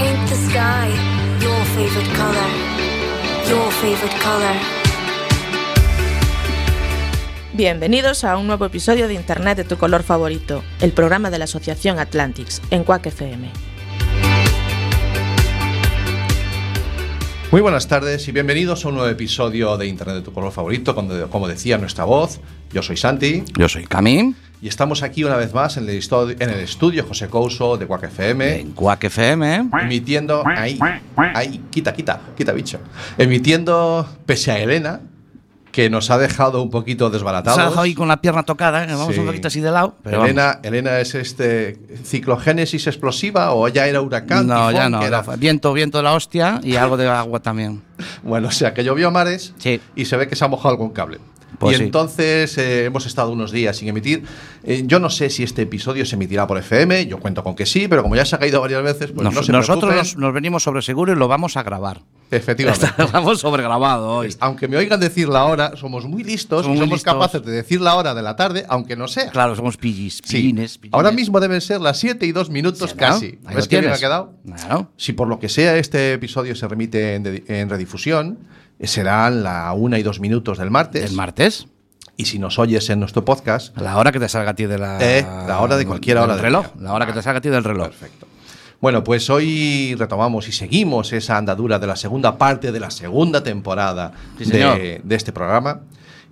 Paint the sky your favorite color. Your favorite color. Bienvenidos a un nuevo episodio de Internet de tu color favorito, el programa de la Asociación Atlantics en Quack FM. Muy buenas tardes y bienvenidos a un nuevo episodio de Internet de tu color favorito, como, como decía nuestra voz. Yo soy Santi Yo soy Camín, y estamos aquí una vez más en el, estu- en el estudio José Couso de Quack FM, en Quack FM. emitiendo ahí, ahí, quita, quita, quita bicho, emitiendo pese a Elena que nos ha dejado un poquito Se desbaratados. ha dejado ahí con la pierna tocada, ¿eh? vamos Sí. un poquito así de lado. Pero vamos. Elena, Elena es este ciclogénesis explosiva o ya era huracán. No, tifón, ya no, era- Viento, viento de la hostia y algo de agua también. Bueno, o sea, que llovió a mares Sí. y se ve que se ha mojado algún cable. Pues y sí. entonces eh, hemos estado unos días sin emitir. Eh, yo no sé si este episodio se emitirá por FM, yo cuento con que sí, pero como ya se ha caído varias veces, pues Nos- no se nosotros nos, nos venimos sobre seguro y lo vamos a grabar. Efectivamente. Estamos sobregrabado hoy. Aunque me oigan decir la hora, somos muy listos Somos y somos listos. capaces de decir la hora de la tarde, aunque no sea. Claro, somos pillis, Sí. pillines. Ahora mismo deben ser las 7 y 2 minutos Sí, ¿no? casi. Ahí ¿Ves qué bien ha quedado? Claro. Si por lo que sea este episodio se remite en, en redifusión, eh, serán la 1 y 2 minutos del martes. El martes, Y si nos oyes en nuestro podcast, a la hora que te salga a ti de la. Eh, la hora de cualquier hora del reloj. La hora que te salga a ti del reloj. perfecto. Bueno, pues hoy retomamos y seguimos esa andadura de la segunda parte de la segunda temporada Sí, de, de este programa.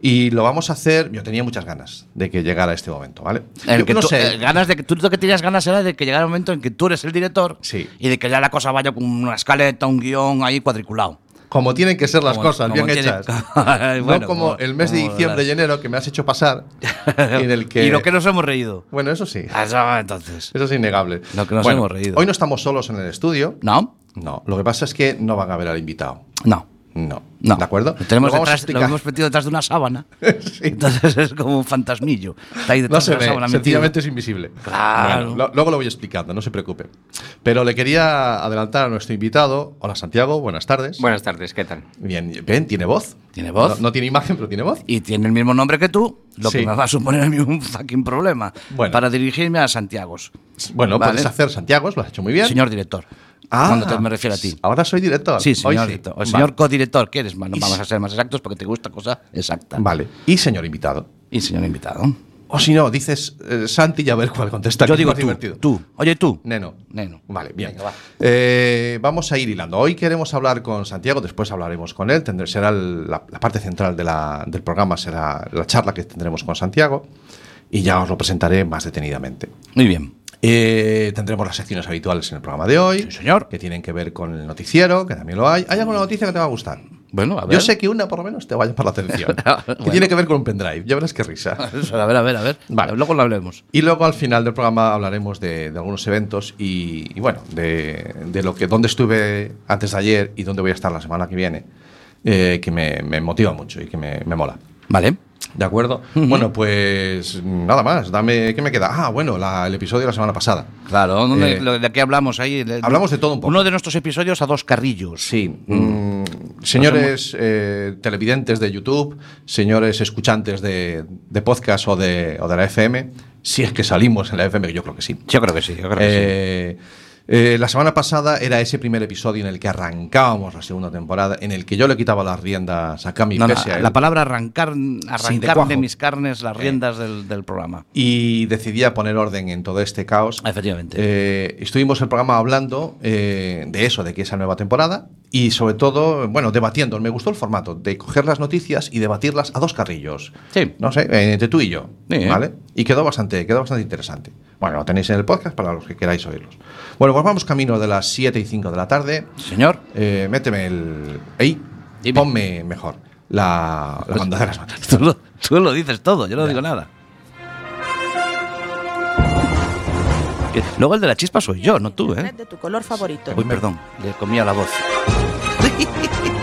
Y lo vamos a hacer. Yo tenía muchas ganas de que llegara este momento, ¿vale? El Yo que no tú, sé. eh, ganas de que tú lo que tenías ganas era de que llegara el momento en que tú eres el director Sí. y de que ya la cosa vaya con una escaleta, un guion ahí cuadriculado. Como tienen que ser las Como- cosas, como bien tiene- hechas. Bueno, no como, el mes de diciembre las- y enero que me has hecho pasar. en el que. Y lo que nos hemos reído. Bueno, eso sí. Eso, entonces. Eso es innegable. Lo que nos Bueno, hemos reído. Hoy no estamos solos en el estudio. ¿No? No. Lo que pasa es que no van a ver al invitado. No. No. No. ¿De acuerdo? Lo, tenemos Lo detrás, lo hemos metido detrás de una sábana. Sí. Entonces es como un fantasmillo. Está ahí No detrás se de la ve, sábana metido. sencillamente es invisible. Claro. Bueno, lo- luego lo voy explicando, no se preocupe. Pero le quería adelantar a nuestro invitado. Hola Santiago, buenas tardes. Buenas tardes, ¿qué tal? Bien, ven, tiene voz. Tiene voz. No, no tiene imagen, pero tiene voz. Y tiene el mismo nombre que tú, lo Sí. que me va a suponer a mí un fucking problema. Bueno. Para dirigirme a Santiago. Bueno, Vale. puedes hacer Santiago, lo has hecho muy bien. Señor director. Ah, cuando te me refiero a ti. Ahora soy director. Sí, señor sí. director. O Vale. señor codirector, ¿qué eres? Y vamos si- a ser más exactos porque te gusta cosa exacta. Vale. Y señor invitado. Y señor invitado. O si no, dices eh, Santi y a ver cuál contesta. Yo que digo más tú, divertido. tú. Oye, tú. Neno. Neno. Vale, bien. Venga, va. Eh, vamos a ir hilando. Hoy queremos hablar con Santiago, después hablaremos con él. Tendré- será el- la, la parte central de la- del programa, será la charla que tendremos con Santiago. Y ya os lo presentaré más detenidamente. Muy bien. Eh, tendremos las secciones habituales en el programa de hoy. Sí, señor. Que tienen que ver con el noticiero, que también lo hay. ¿Hay alguna noticia que te va a gustar? Bueno, a ver. Yo sé que una por lo menos te va a llamar la atención. Que Bueno. tiene que ver con un pendrive. Ya verás qué risa. A ver, a ver, a ver. Vale. Luego lo hablemos. Y luego al final del programa hablaremos de, de algunos eventos y, y bueno, de, de lo que dónde estuve antes de ayer y dónde voy a estar la semana que viene, eh, que me, me motiva mucho y que me, me mola. Vale. ¿De acuerdo? Bueno, pues nada más. Dame, ¿qué me queda? Ah, bueno, la- el episodio de la semana pasada. Claro, ¿dónde- Eh, lo- ¿de qué hablamos ahí? De- hablamos de todo un poco. Uno de nuestros episodios a dos carrillos. Sí. mm, señores eh, televidentes de YouTube, señores escuchantes de, de podcast o de, o de la FM, si es que salimos en la FM, que yo creo que sí. Yo creo que sí, yo creo que sí. Eh, eh, la semana pasada era ese primer episodio en el que arrancábamos la segunda temporada, en el que yo le quitaba las riendas a Cami No, no, pese a él, la palabra arrancar, arrancar de, mis carnes las riendas del, del programa. y decidía poner orden en todo este caos. Efectivamente. Eh, estuvimos el programa hablando eh, de eso, de que esa nueva temporada y sobre todo, bueno, debatiendo. Me gustó el formato de coger las noticias y debatirlas a dos carrillos. Sí. No sé, eh, entre tú y yo, Sí, ¿eh? ¿vale? Y quedó bastante, quedó bastante interesante. Bueno, lo tenéis en el podcast para los que queráis oírlos. Bueno, pues vamos camino de las 7 y 5 de la tarde. Señor. Eh, méteme el. Ey, Dime. ponme mejor la, la banda de las noticias. Tú lo, tú lo dices todo, yo no digo nada. Luego el de la chispa soy yo, no tú, ¿eh? De tu color favorito. Uy, perdón, le comía la voz.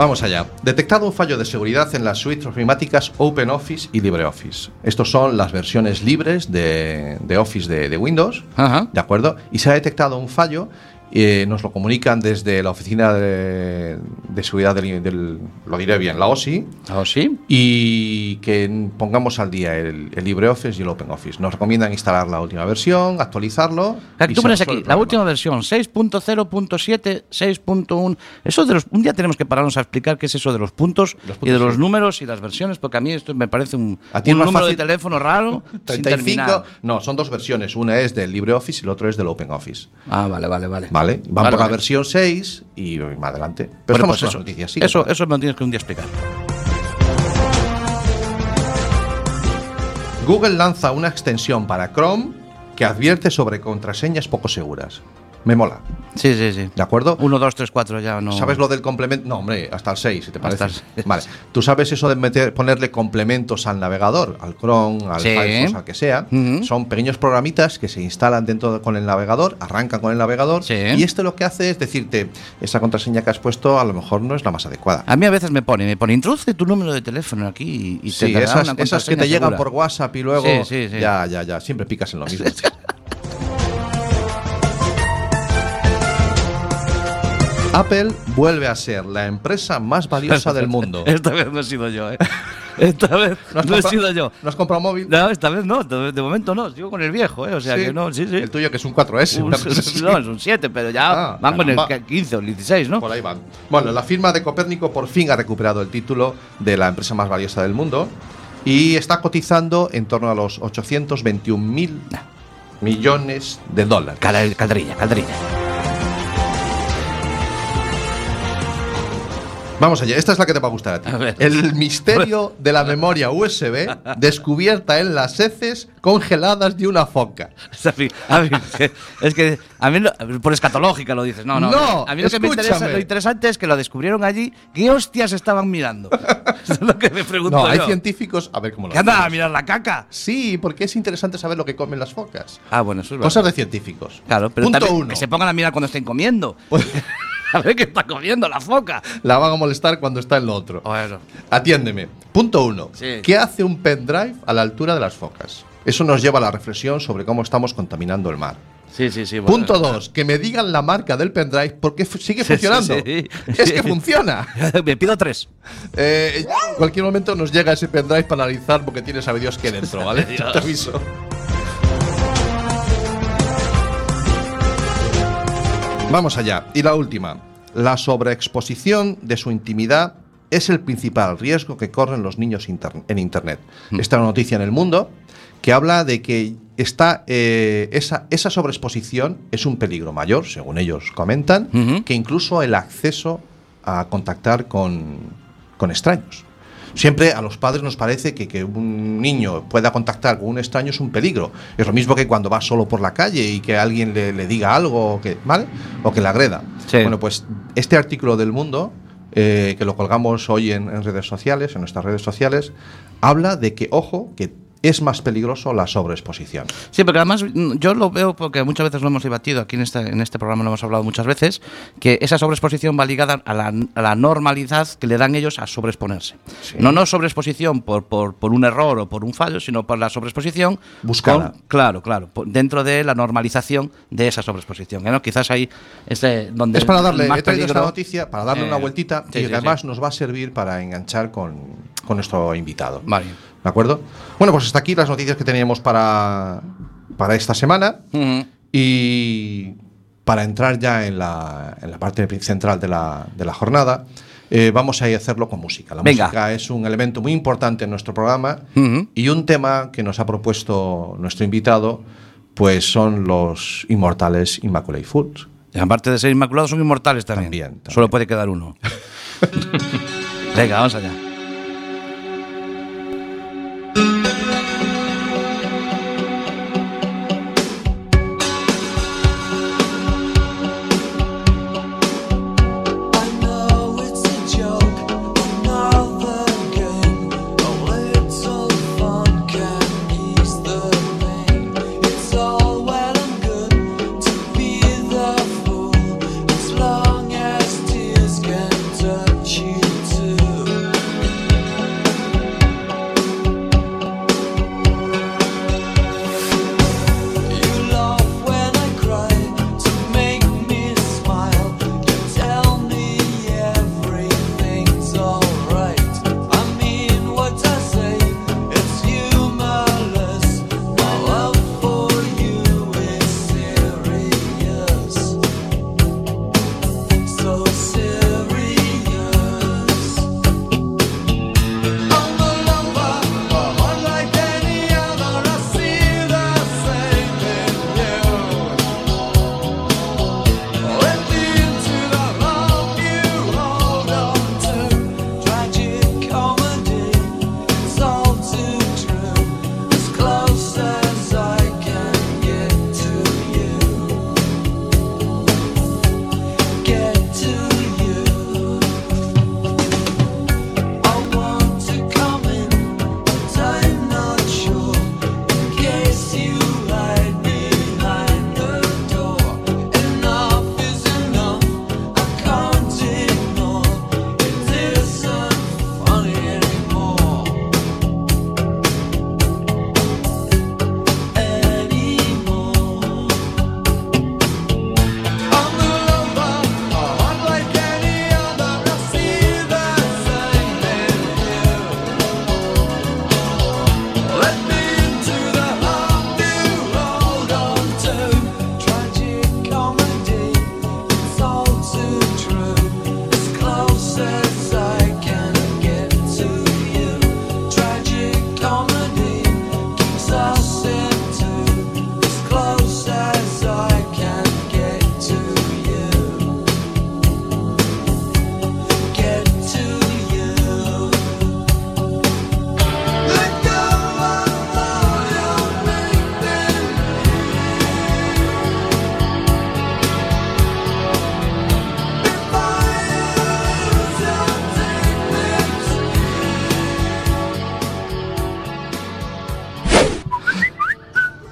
Vamos allá. Detectado un fallo de seguridad en las suites ofimáticas OpenOffice y LibreOffice. Estos son las versiones libres de, de Office de, de Windows. Ajá. ¿De acuerdo? Y se ha detectado un fallo. eh, nos lo comunican desde la oficina de, de seguridad del, del- Lo diré bien, la OSI. ¿Oh, sí? Y que pongamos al día el, el LibreOffice y el OpenOffice. Nos recomiendan instalar la última versión, actualizarlo. Claro, y tú pones aquí la última versión, 6.0.7, 6.1. Eso de los. Un día tenemos que pararnos a explicar qué es eso de los puntos, Los y de los sí. números y las versiones, porque a mí esto me parece un, A ti un número fácil- de teléfono raro. sin 35. terminar. No, son dos versiones. Una es del LibreOffice y la otra es del OpenOffice. Ah, vale, vale, vale. ¿Vale? Van Vale, por la versión 6 y más adelante. Pero Bueno, pues las eso, noticias. sí. eso, eso me lo tienes que un día explicar. Google lanza una extensión para Chrome que advierte sobre contraseñas poco seguras. Me mola. Sí, sí, sí. ¿De acuerdo? 1, 2, 3, 4 ya no. ¿Sabes lo del complemento? No, hombre, hasta el 6, si te parece. Hasta el. Vale. ¿Tú sabes eso de meter, ponerle complementos al navegador? Al Chrome, al Sí. Firefox, al que sea. Ujú. Son pequeños programitas que se instalan dentro de- con el navegador, arrancan con el navegador. Sí. Y este lo que hace es decirte, esa contraseña que has puesto a lo mejor no es la más adecuada. A mí a veces me pone, me pone, introduce tu número de teléfono aquí y, y te Sí, dará esas, una esas que te contraseña llegan segura. por WhatsApp y luego. Sí, sí, sí. Ya, ya, ya. Siempre picas en lo mismo. Apple vuelve a ser la empresa más valiosa del mundo. Esta vez no he sido yo, ¿eh? Esta vez ¿No he sido yo. ¿No has comprado móvil? No, esta vez no, de momento no, sigo con el viejo, ¿eh? O sea Sí. que no, sí, sí. El tuyo que es un 4S. Un- no, es un 7, pero ya Ah, van con el caramba. 15 o el 16, ¿no? Por ahí van. Bueno, la firma de Copérnico por fin ha recuperado el título de la empresa más valiosa del mundo y está cotizando en torno a los 821 mil millones de dólares. Cal- Calderilla, calderilla. Vamos allá, esta es la que te va a gustar a ti. A ver. El misterio de la memoria USB descubierta en las heces congeladas de una foca. Es que a mí lo- por escatológica lo dices. No, no. No, a mí lo que me interesa, lo interesante es que lo descubrieron allí. ¿Qué hostias estaban mirando? Eso es lo que me pregunto No, hay yo. científicos. A ver cómo lo ¿Qué andan a mirar la caca? Sí, porque es interesante saber lo que comen las focas. Ah, bueno, eso es Cosas verdad. de científicos. Claro, pero Punto también uno. que se pongan a mirar cuando estén comiendo. a ver qué está comiendo la foca. La van a molestar cuando está en lo otro. Bueno, Atiéndeme. Punto uno. Sí. ¿Qué hace un pendrive a la altura de las focas? Eso nos lleva a la reflexión sobre cómo estamos contaminando el mar. sí, sí, sí. bueno. Punto dos. Que me digan la marca del pendrive porque sigue Sí, sí, funcionando. sí. Es que funciona. me pido tres. Eh, en cualquier momento nos llega ese pendrive para analizar porque tiene sabe Dios qué dentro, ¿vale? Te aviso. Vamos allá. Y la última. La sobreexposición de su intimidad es el principal riesgo que corren los niños en Internet. Esta noticia en el mundo que habla de que está, eh, esa, esa sobreexposición es un peligro mayor, según ellos comentan, que incluso el acceso a contactar con, con extraños. Siempre a los padres nos parece que, que un niño pueda contactar con un extraño es un peligro. Es lo mismo que cuando va solo por la calle y que alguien le, le diga algo o que, ¿vale? o que le agreda. Sí. Bueno, pues este artículo del mundo, eh, que lo colgamos hoy en, en redes sociales, en nuestras redes sociales, habla de que, ojo, que es más peligroso la sobreexposición. Sí, porque además mm, yo lo veo porque muchas veces lo hemos debatido aquí en este, en este programa, lo hemos hablado muchas veces, que esa sobreexposición va ligada a la, a la normalidad que le dan ellos a sobreexponerse. Sí. No, no sobreexposición por, por, por un error o por un fallo, sino por la sobreexposición Buscada. con- claro, claro, dentro de la normalización de esa sobreexposición. ¿no? Quizás ahí es eh, donde Es para darle, más he traído esta noticia para darle Eh, una vueltita sí, y sí, que además nos va a servir para enganchar con, con nuestro invitado. Vale. ¿De acuerdo? Bueno, pues hasta aquí las noticias que teníamos para, para esta semana. Ujú. Y para entrar ya en la, en la parte central de la, de la jornada, eh, vamos a hacerlo con música. La Venga. música es un elemento muy importante en nuestro programa Ujú. y un tema que nos ha propuesto nuestro invitado, pues son los inmortales Immaculate Fools. Aparte de ser inmaculados, son inmortales también. También, también. Solo puede quedar uno. Venga, vamos allá.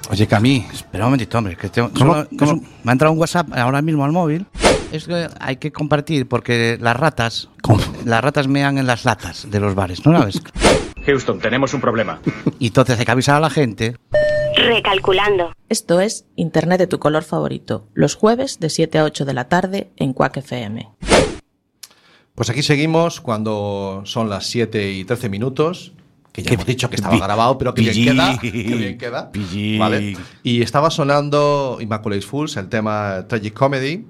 Calle Camí. Espera un momentito, hombre. Que tengo- ¿Cómo? solo- ¿Cómo? es un- me ha entrado un WhatsApp ahora mismo al móvil. Es que hay que compartir porque las ratas, las ratas mean en las latas de los bares, ¿no sabes? Houston, tenemos un problema. Y entonces hay que avisar a la gente. Recalculando. Esto es Internet de tu color favorito, los jueves de 7 a 8 de la tarde en Quack FM. Pues aquí seguimos cuando son las 7 y 13 minutos. Que ya hemos dicho que estaba grabado, pero que bien queda. Que bien queda. ¿vale? Y estaba sonando Immaculate Fools, el tema Tragic Comedy,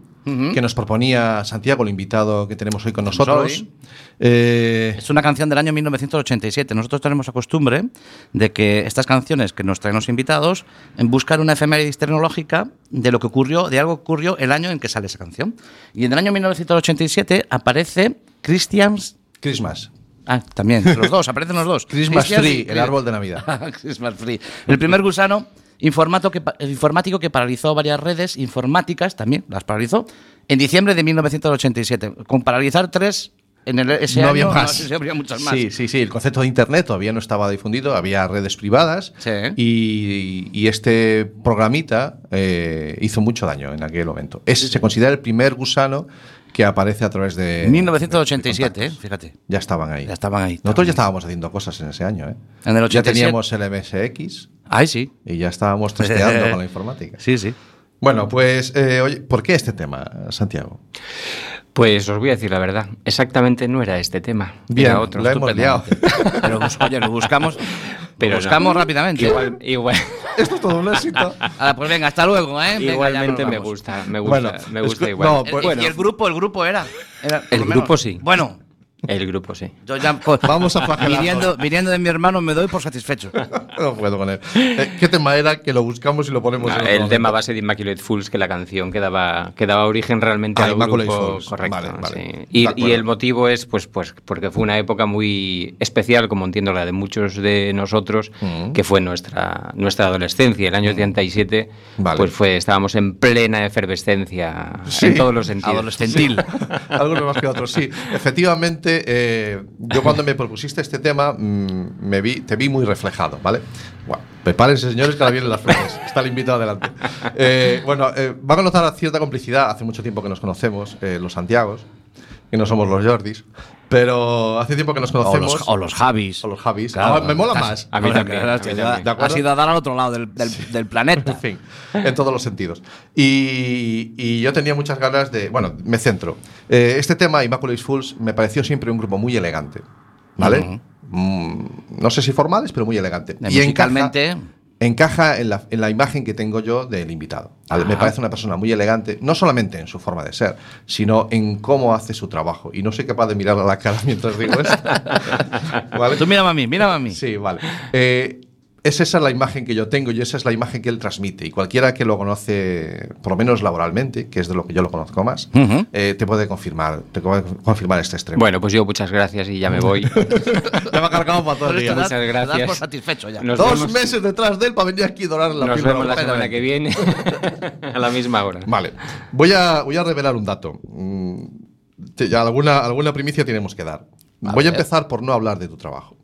que nos proponía Santiago, el invitado que tenemos hoy con nosotros. Eh, Es una canción del año 1987. Nosotros tenemos la costumbre de que estas canciones que nos traen los invitados en buscar una efeméride tecnológica de lo que ocurrió, de algo que ocurrió el año en que sale esa canción. Y en el año 1987 aparece Christian's Christmas. Ah, también, los dos, aparecen los dos. Christmas Christian's- Tree, el árbol de Navidad. Christmas Tree. El primer gusano que, pa- informático que paralizó varias redes informáticas, también las paralizó, en diciembre de 1987. Con paralizar tres, en el, ese no año había más. si habría muchas más. Sí, sí, sí. El concepto de Internet todavía no estaba difundido, había redes privadas. Sí. Y, y este programita eh, hizo mucho daño en aquel momento. Es, se considera el primer gusano que aparece a través de. 1987, de eh, fíjate. Ya estaban ahí. Ya estaban ahí. Nosotros ya estábamos haciendo cosas en ese año. ¿eh? En el Ya 87. teníamos el MSX Ay, sí. y ya estábamos testeando con la informática. Sí, sí. Bueno, pues, eh, oye, ¿por qué este tema, Santiago? Pues os voy a decir la verdad. Exactamente no era este tema. Bien, era otro. lo hemos liado. Pero oye, lo buscamos, Pero lo no. buscamos rápidamente. Igual, igual- Esto es todo un éxito. Ahora, pues venga, hasta luego, ¿eh? Venga, igualmente me gusta. Me gusta, Bueno, me gusta igual. no, El- pues- y el grupo, el grupo era. El menos. grupo sí. Bueno, El grupo sí. yo ya. co- Vamos a flagelarnos. viniendo, viniendo de mi hermano me doy por satisfecho. No puedo con él. Eh, ¿Qué tema era que lo buscamos y lo ponemos Ah, en el otro tema momento? base de Immaculate Fools, que la canción que daba, que daba origen realmente Ah, al Immaculate grupo. Fools. Correcto. Vale, vale. sí. Y, y el motivo es pues, pues porque fue una época muy especial, como entiendo la de muchos de nosotros, Mm. que fue nuestra, nuestra adolescencia. El año 87, Vale. pues fue, estábamos en plena efervescencia Sí. en todos los sentidos. Adolescentil. Algunos más que otros, sí. Efectivamente, eh, yo cuando me propusiste este tema, mm, me vi, te vi muy reflejado, ¿vale? Bueno, prepárense, señores, que ahora vienen las flores. Está el invitado adelante. Eh, bueno, eh, van a notar cierta complicidad. Hace mucho tiempo que nos conocemos, eh, los Santiagos, que no somos los Jordis, pero hace tiempo que nos O conocemos. los, o los Javis. o los Javis. Claro, Ah, me mola más. A mí también, has ido- a dar al otro lado del, del- del planeta. En fin, en todos los sentidos. Y, y yo tenía muchas ganas de. Bueno, me centro. Eh, este tema, Immaculate Fools, me pareció siempre un grupo muy elegante. ¿Vale? Mm, no sé si formales, pero muy elegante. Y musicalmente- encaja, encaja en, la, en la imagen que tengo yo del invitado. Me parece una persona muy elegante, no solamente en su forma de ser, sino en cómo hace su trabajo. Y no soy capaz de mirar a la cara mientras digo esto. ¿Vale? Tú mírame a mí, mírame a mí. Sí, vale. Eh, es esa la imagen que yo tengo y esa es la imagen que él transmite. Y cualquiera que lo conoce, por lo menos laboralmente, que es de lo que yo lo conozco más, eh, te puede confirmar, te puede confirmar este extremo. Bueno, pues yo muchas gracias y ya me voy. ya me ha cargado para todo el día. Muchas das- te das gracias. por satisfecho ya. Nos Dos vemos- meses detrás de él para venir aquí y dorar la Nos vemos la semana que viene a la misma hora. Vale. Voy a, voy a revelar un dato. Mm, te- alguna, alguna primicia tenemos que dar. A voy a empezar por no hablar de tu trabajo.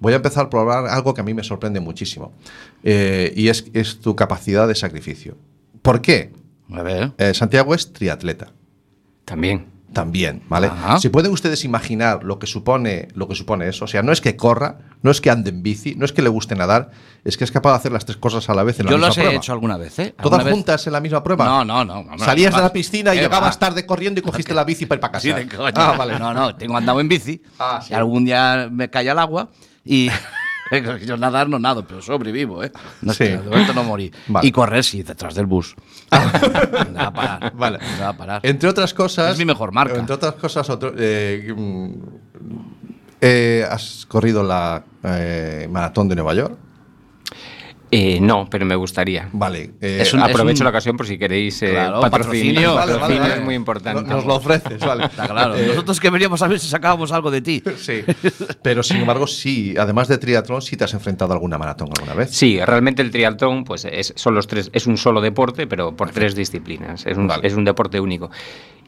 Voy a empezar por hablar algo que a mí me sorprende muchísimo. Eh, y es, es tu capacidad de sacrificio. ¿Por qué? A ver. Eh, Santiago es triatleta. También. También, ¿vale? Ajá. Si pueden ustedes imaginar lo que supone lo que supone eso, o sea, no es que corra, no es que ande en bici, no es que le guste nadar, es que es capaz de hacer las tres cosas a la vez en la Yo misma los he prueba. hecho alguna vez, ¿eh? ¿Todas juntas en la misma prueba? No, no, no. Salías de la piscina y ¿Qué llegabas va? tarde corriendo y cogiste la bici para ir para casa. Sí, de coña. Ah, vale. No, no, tengo andado en bici. Ah, sí. Y algún día me cae al agua y. Yo nadar no nado, pero sobrevivo, ¿eh? No, Sí. De momento no morí. Vale. Y correr, sí, detrás del bus. me va a parar. Vale. Me va a parar. Entre otras cosas. Es mi mejor marca. Entre otras cosas, otro, eh, mm, eh, has corrido la eh, maratón de Nueva York. Eh, no, pero me gustaría. Vale. eh, Es un- Aprovecho un- la ocasión por si queréis eh, Claro, patrocinio. patrocinio. Vale, vale, Patrocinio vale. es muy importante. No- Nos lo ofreces, vale. Está claro. Eh, Nosotros que veníamos a ver si sacábamos algo de ti. Sí. Pero sin embargo, sí, además de triatlón, sí te has enfrentado a alguna maratón alguna vez. Sí, realmente el triatlón pues es, son los tres, es un solo deporte, pero por tres disciplinas. Es un, Vale. es un deporte único.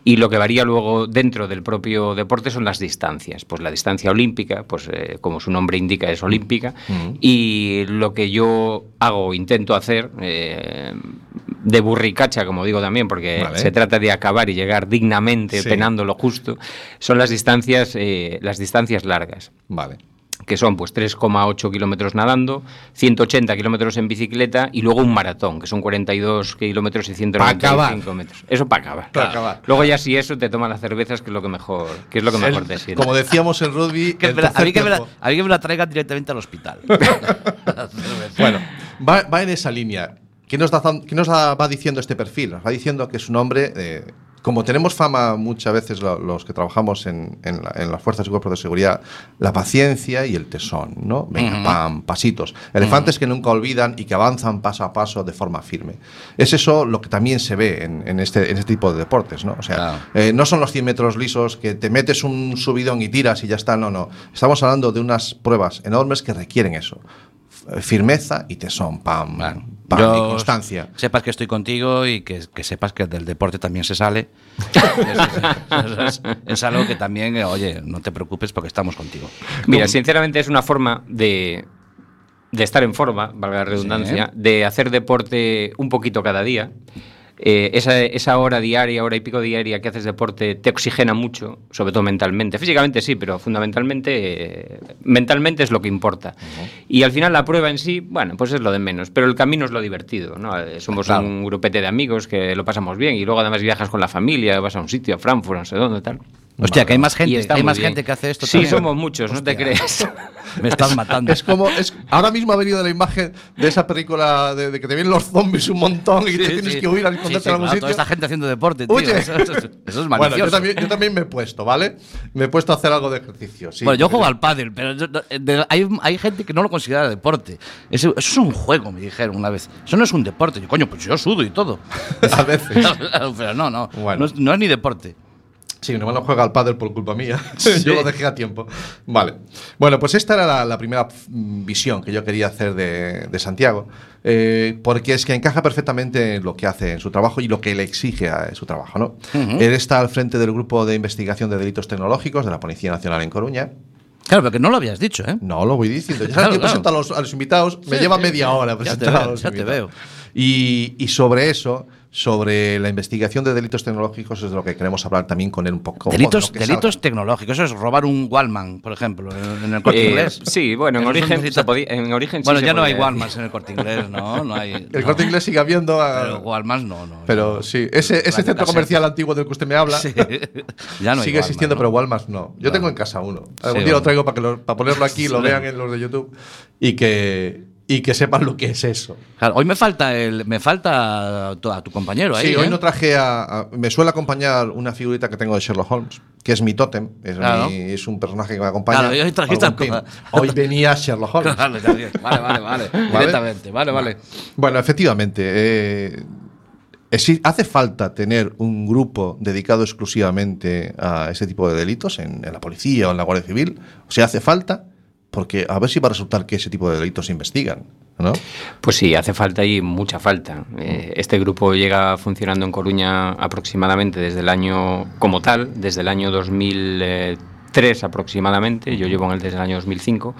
Y lo que varía luego dentro del propio deporte son las distancias. Pues la distancia olímpica, pues eh, como su nombre indica, es olímpica. Y lo que yo hago, intento hacer, eh, de burricacha, como digo también, porque Vale. se trata de acabar y llegar dignamente, Sí. penando lo justo, son las distancias, eh, las distancias largas Vale. Que son pues 3,8 kilómetros nadando, 180 kilómetros en bicicleta y luego un maratón, que son 42 kilómetros y 195 metros. Eso para acabar. Luego ya si eso te toman las cervezas, que es lo que mejor, que es lo que mejor te sienta. como decíamos en rugby, Que el me la- a, mí que me la, tiempo- a mí que me la traigan directamente al hospital. Bueno, va, va en esa línea. ¿Qué nos, da- qué nos da- va diciendo este perfil? Nos va diciendo que es un hombre, eh, como tenemos fama muchas veces lo- los que trabajamos en, en la- en las fuerzas y cuerpos de seguridad, la paciencia y el tesón, ¿no? Venga, pam, pasitos. Elefantes que nunca olvidan y que avanzan paso a paso de forma firme. Es eso lo que también se ve en, en este, este tipo de deportes, ¿no? O sea, Claro. eh, no son los 100 metros lisos que te metes un subidón y tiras y ya está, no, no. Estamos hablando de unas pruebas enormes que requieren eso. Firmeza y tesón, pam, pam, yo- y constancia. Sepas que estoy contigo y que, que sepas que del deporte también se sale. Es algo que también, eh, oye, no te preocupes porque estamos contigo. Mira, sinceramente es una forma de, de estar en forma, valga la redundancia, de hacer deporte un poquito cada día. Eh, esa, esa hora diaria, hora y pico diaria que haces deporte te oxigena mucho, sobre todo mentalmente. Físicamente sí, pero fundamentalmente, eh, mentalmente es lo que importa. Y al final la prueba en sí, bueno, pues es lo de menos, pero el camino es lo divertido. ¿no? Eh, Somos Claro. un grupete de amigos que lo pasamos bien y luego además viajas con la familia, vas a un sitio, a Frankfurt, no sé dónde, tal. Hostia, que hay más gente, hay más bien. gente que hace esto Sí, también. somos muchos, no te crees. Me estás matando. Es como, es, ahora mismo ha venido la imagen de esa película de, de que te vienen los zombies un montón y te Sí, tienes que huir a Sí, esconderte sí, en algún claro, sitio. Toda esta gente haciendo deporte, tío. Oye. Eso, eso- eso es Bueno, malicioso. yo también, yo también me he puesto, ¿vale? Me he puesto a hacer algo de ejercicio. sí, bueno, yo juego al pádel, pero yo- no, de- hay, hay gente que no lo considera deporte. Eso, eso es un juego, me dijeron una vez. Eso no es un deporte. Yo, coño, pues yo sudo y todo. A veces. pero no, no. Bueno. No, no es ni deporte. Sí, mi hermano juega al pádel por culpa mía. yo lo dejé a tiempo. Vale. Bueno, pues esta era la, la primera mm, visión que yo quería hacer de, de Santiago, eh, porque es que encaja perfectamente en lo que hace en su trabajo y lo que le exige a su trabajo, ¿no? Él está al frente del grupo de investigación de delitos tecnológicos de la Policía Nacional en Coruña. Claro, pero que no lo habías dicho, ¿eh? No, lo voy diciendo. Ya Claro, que claro. presento a los, a los invitados, me lleva sí, media hora Ya te presentar veo, a los ya te. Y, y sobre eso, sobre la investigación de delitos tecnológicos, es de lo que queremos hablar también con él un poco. Delitos, delitos tecnológicos. Eso es robar un Wallman, por ejemplo, en, en el corte Eh, inglés. sí, bueno, en origen, se podía- en origen sí Bueno, se ya no hay decir. Walmans en el corte inglés, no, no hay. El no. corte inglés sigue habiendo. ah, Pero Walmans no, no. pero no. sí, ese, ese centro comercial antiguo del que usted me habla Sí. ya no hay sigue Walmart, existiendo, ¿no? pero Walmart no. Yo tengo en casa uno. Algún Sí, día lo traigo para, que lo- para ponerlo aquí, lo vean en los de YouTube y que, y que sepan lo que es eso. Claro, hoy me falta el, me falta a tu compañero ahí. Sí, hoy ¿eh? no traje a, a- Me suele acompañar una figurita que tengo de Sherlock Holmes, que es mi tótem. Es, Claro. mi- es un personaje que me acompaña. Claro, hoy trajiste pin. Hoy venía Sherlock Holmes. Claro. Vale, vale, vale. Directamente, vale, vale. Bueno, efectivamente. eh, ¿Hace falta tener un grupo dedicado exclusivamente a ese tipo de delitos en, en la policía o en la Guardia Civil? O sea, hace falta porque a ver si va a resultar que ese tipo de delitos se investigan, ¿no? Pues sí, hace falta y mucha falta. Eh, este grupo llega funcionando en Coruña aproximadamente desde el año, como tal, desde el año 2003 aproximadamente. Yo llevo en él desde el año 2005.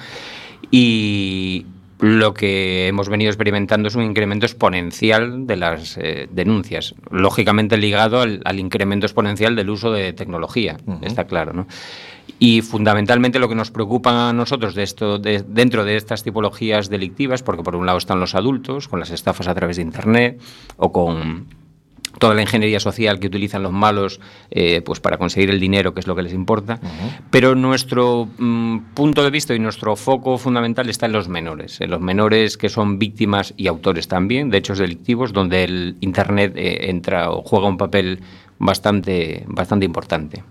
Y lo que hemos venido experimentando es un incremento exponencial de las eh, denuncias, lógicamente ligado al, al incremento exponencial del uso de tecnología, está claro, ¿no? Y fundamentalmente lo que nos preocupa a nosotros de esto, de- dentro de estas tipologías delictivas, porque por un lado están los adultos, con las estafas a través de Internet o con toda la ingeniería social que utilizan los malos eh, pues para conseguir el dinero, que es lo que les importa. Pero nuestro mm, punto de vista y nuestro foco fundamental está en los menores, en los menores que son víctimas y autores también de hechos delictivos, donde el Internet eh, entra o juega un papel bastante, bastante importante.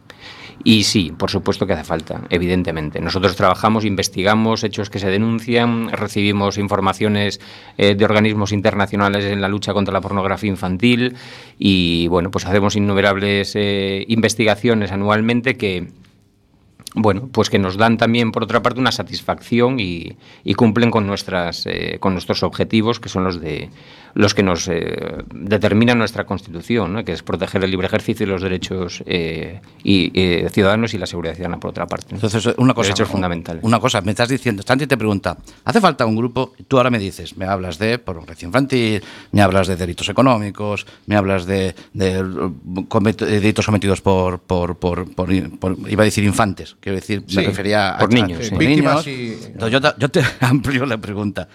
Y sí, por supuesto que hace falta, evidentemente. Nosotros trabajamos, investigamos hechos que se denuncian, recibimos informaciones eh, de organismos internacionales en la lucha contra la pornografía infantil y bueno, pues hacemos innumerables eh, investigaciones anualmente que bueno, pues que nos dan también, por otra parte, una satisfacción y, y cumplen con, nuestras, eh, con nuestros objetivos, que son los, de, los que nos eh, determinan nuestra Constitución, ¿no? que es proteger el libre ejercicio y los derechos eh, y, eh, ciudadanos y la seguridad ciudadana, por otra parte. ¿no? Entonces, una cosa. Derechos fundamentales. Una cosa, me estás diciendo, Santi te pregunta, ¿hace falta un grupo? Tú ahora me dices, me hablas de pornografía infantil, me hablas de delitos económicos, me hablas de, de, de delitos cometidos por, por, por- por- iba a decir infantes, quiero decir, Sí, me refería a niños, sí. por Víctimas niños. y- Entonces, yo, te- yo te amplio la pregunta.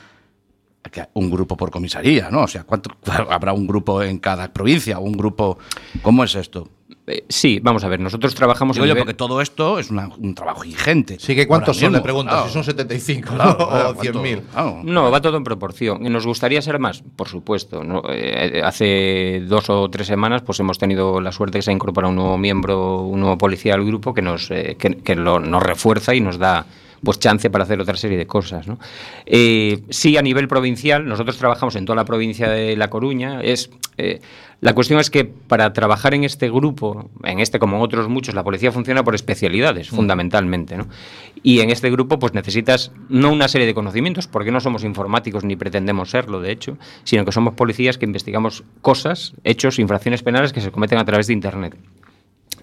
Un grupo por comisaría, ¿no? O sea, ¿cuánto, ¿habrá un grupo en cada provincia? ¿Un grupo? ¿Cómo es esto? Eh, sí, vamos a ver, nosotros trabajamos Digo yo, nivel- porque todo esto es una- un trabajo ingente. Sí, que ¿cuántos son? Le pregunto, claro. si son 75 ¿no? Claro, claro, o ¿cuánto? 100.000. Claro. No, va todo en proporción. ¿Y ¿Nos gustaría ser más? Por supuesto. ¿no? Eh, hace dos o tres semanas pues hemos tenido la suerte que se ha incorporado un nuevo miembro, un nuevo policía al grupo que nos, eh, que, que lo- nos refuerza y nos da pues chance para hacer otra serie de cosas. ¿no? Eh, sí, a nivel provincial, nosotros trabajamos en toda la provincia de La Coruña. Es, eh, la cuestión es que para trabajar en este grupo, en este como en otros muchos, la policía funciona por especialidades, fundamentalmente. ¿no? Y en este grupo pues necesitas no una serie de conocimientos, porque no somos informáticos ni pretendemos serlo, de hecho, sino que somos policías que investigamos cosas, hechos, infracciones penales que se cometen a través de Internet.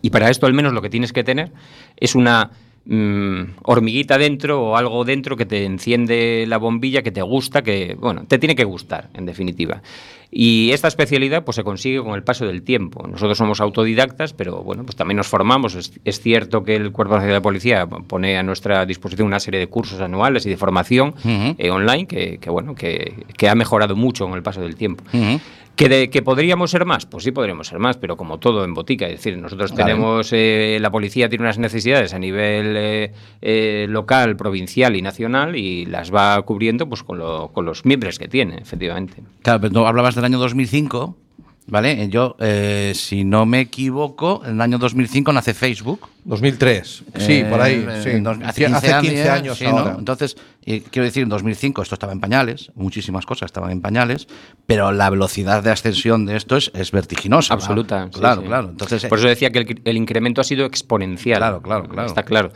Y para esto al menos lo que tienes que tener es una mm, hormiguita dentro o algo dentro que te enciende la bombilla, que te gusta, que, bueno, te tiene que gustar, en definitiva. Y esta especialidad pues se consigue con el paso del tiempo. Nosotros somos autodidactas, pero bueno, pues también nos formamos. Es, es cierto que el Cuerpo Nacional de Policía pone a nuestra disposición una serie de cursos anuales y de formación eh, online que, que, bueno, que, que ha mejorado mucho con el paso del tiempo. ¿Que, de- ¿Que podríamos ser más? Pues sí podríamos ser más, pero como todo en botica. Es decir, nosotros tenemos, eh, la policía tiene unas necesidades a nivel eh, eh, local, provincial y nacional y las va cubriendo pues con, lo- con los miembros que tiene, efectivamente. Claro, pero no, hablabas del año 2005, ¿vale? Yo, eh, si no me equivoco, en el año 2005 nace Facebook. 2003. Sí, Eh, por ahí. eh, sí. dos- Hace 15 años sí, ¿no? Entonces, eh, quiero decir, en 2005 esto estaba en pañales, muchísimas cosas estaban en pañales, pero la velocidad de ascensión de esto es, es vertiginosa. ¿no? Absoluta. sí, Claro, sí. claro. Entonces, Por eso decía que el, el incremento ha sido exponencial. Claro, claro, claro. Está claro.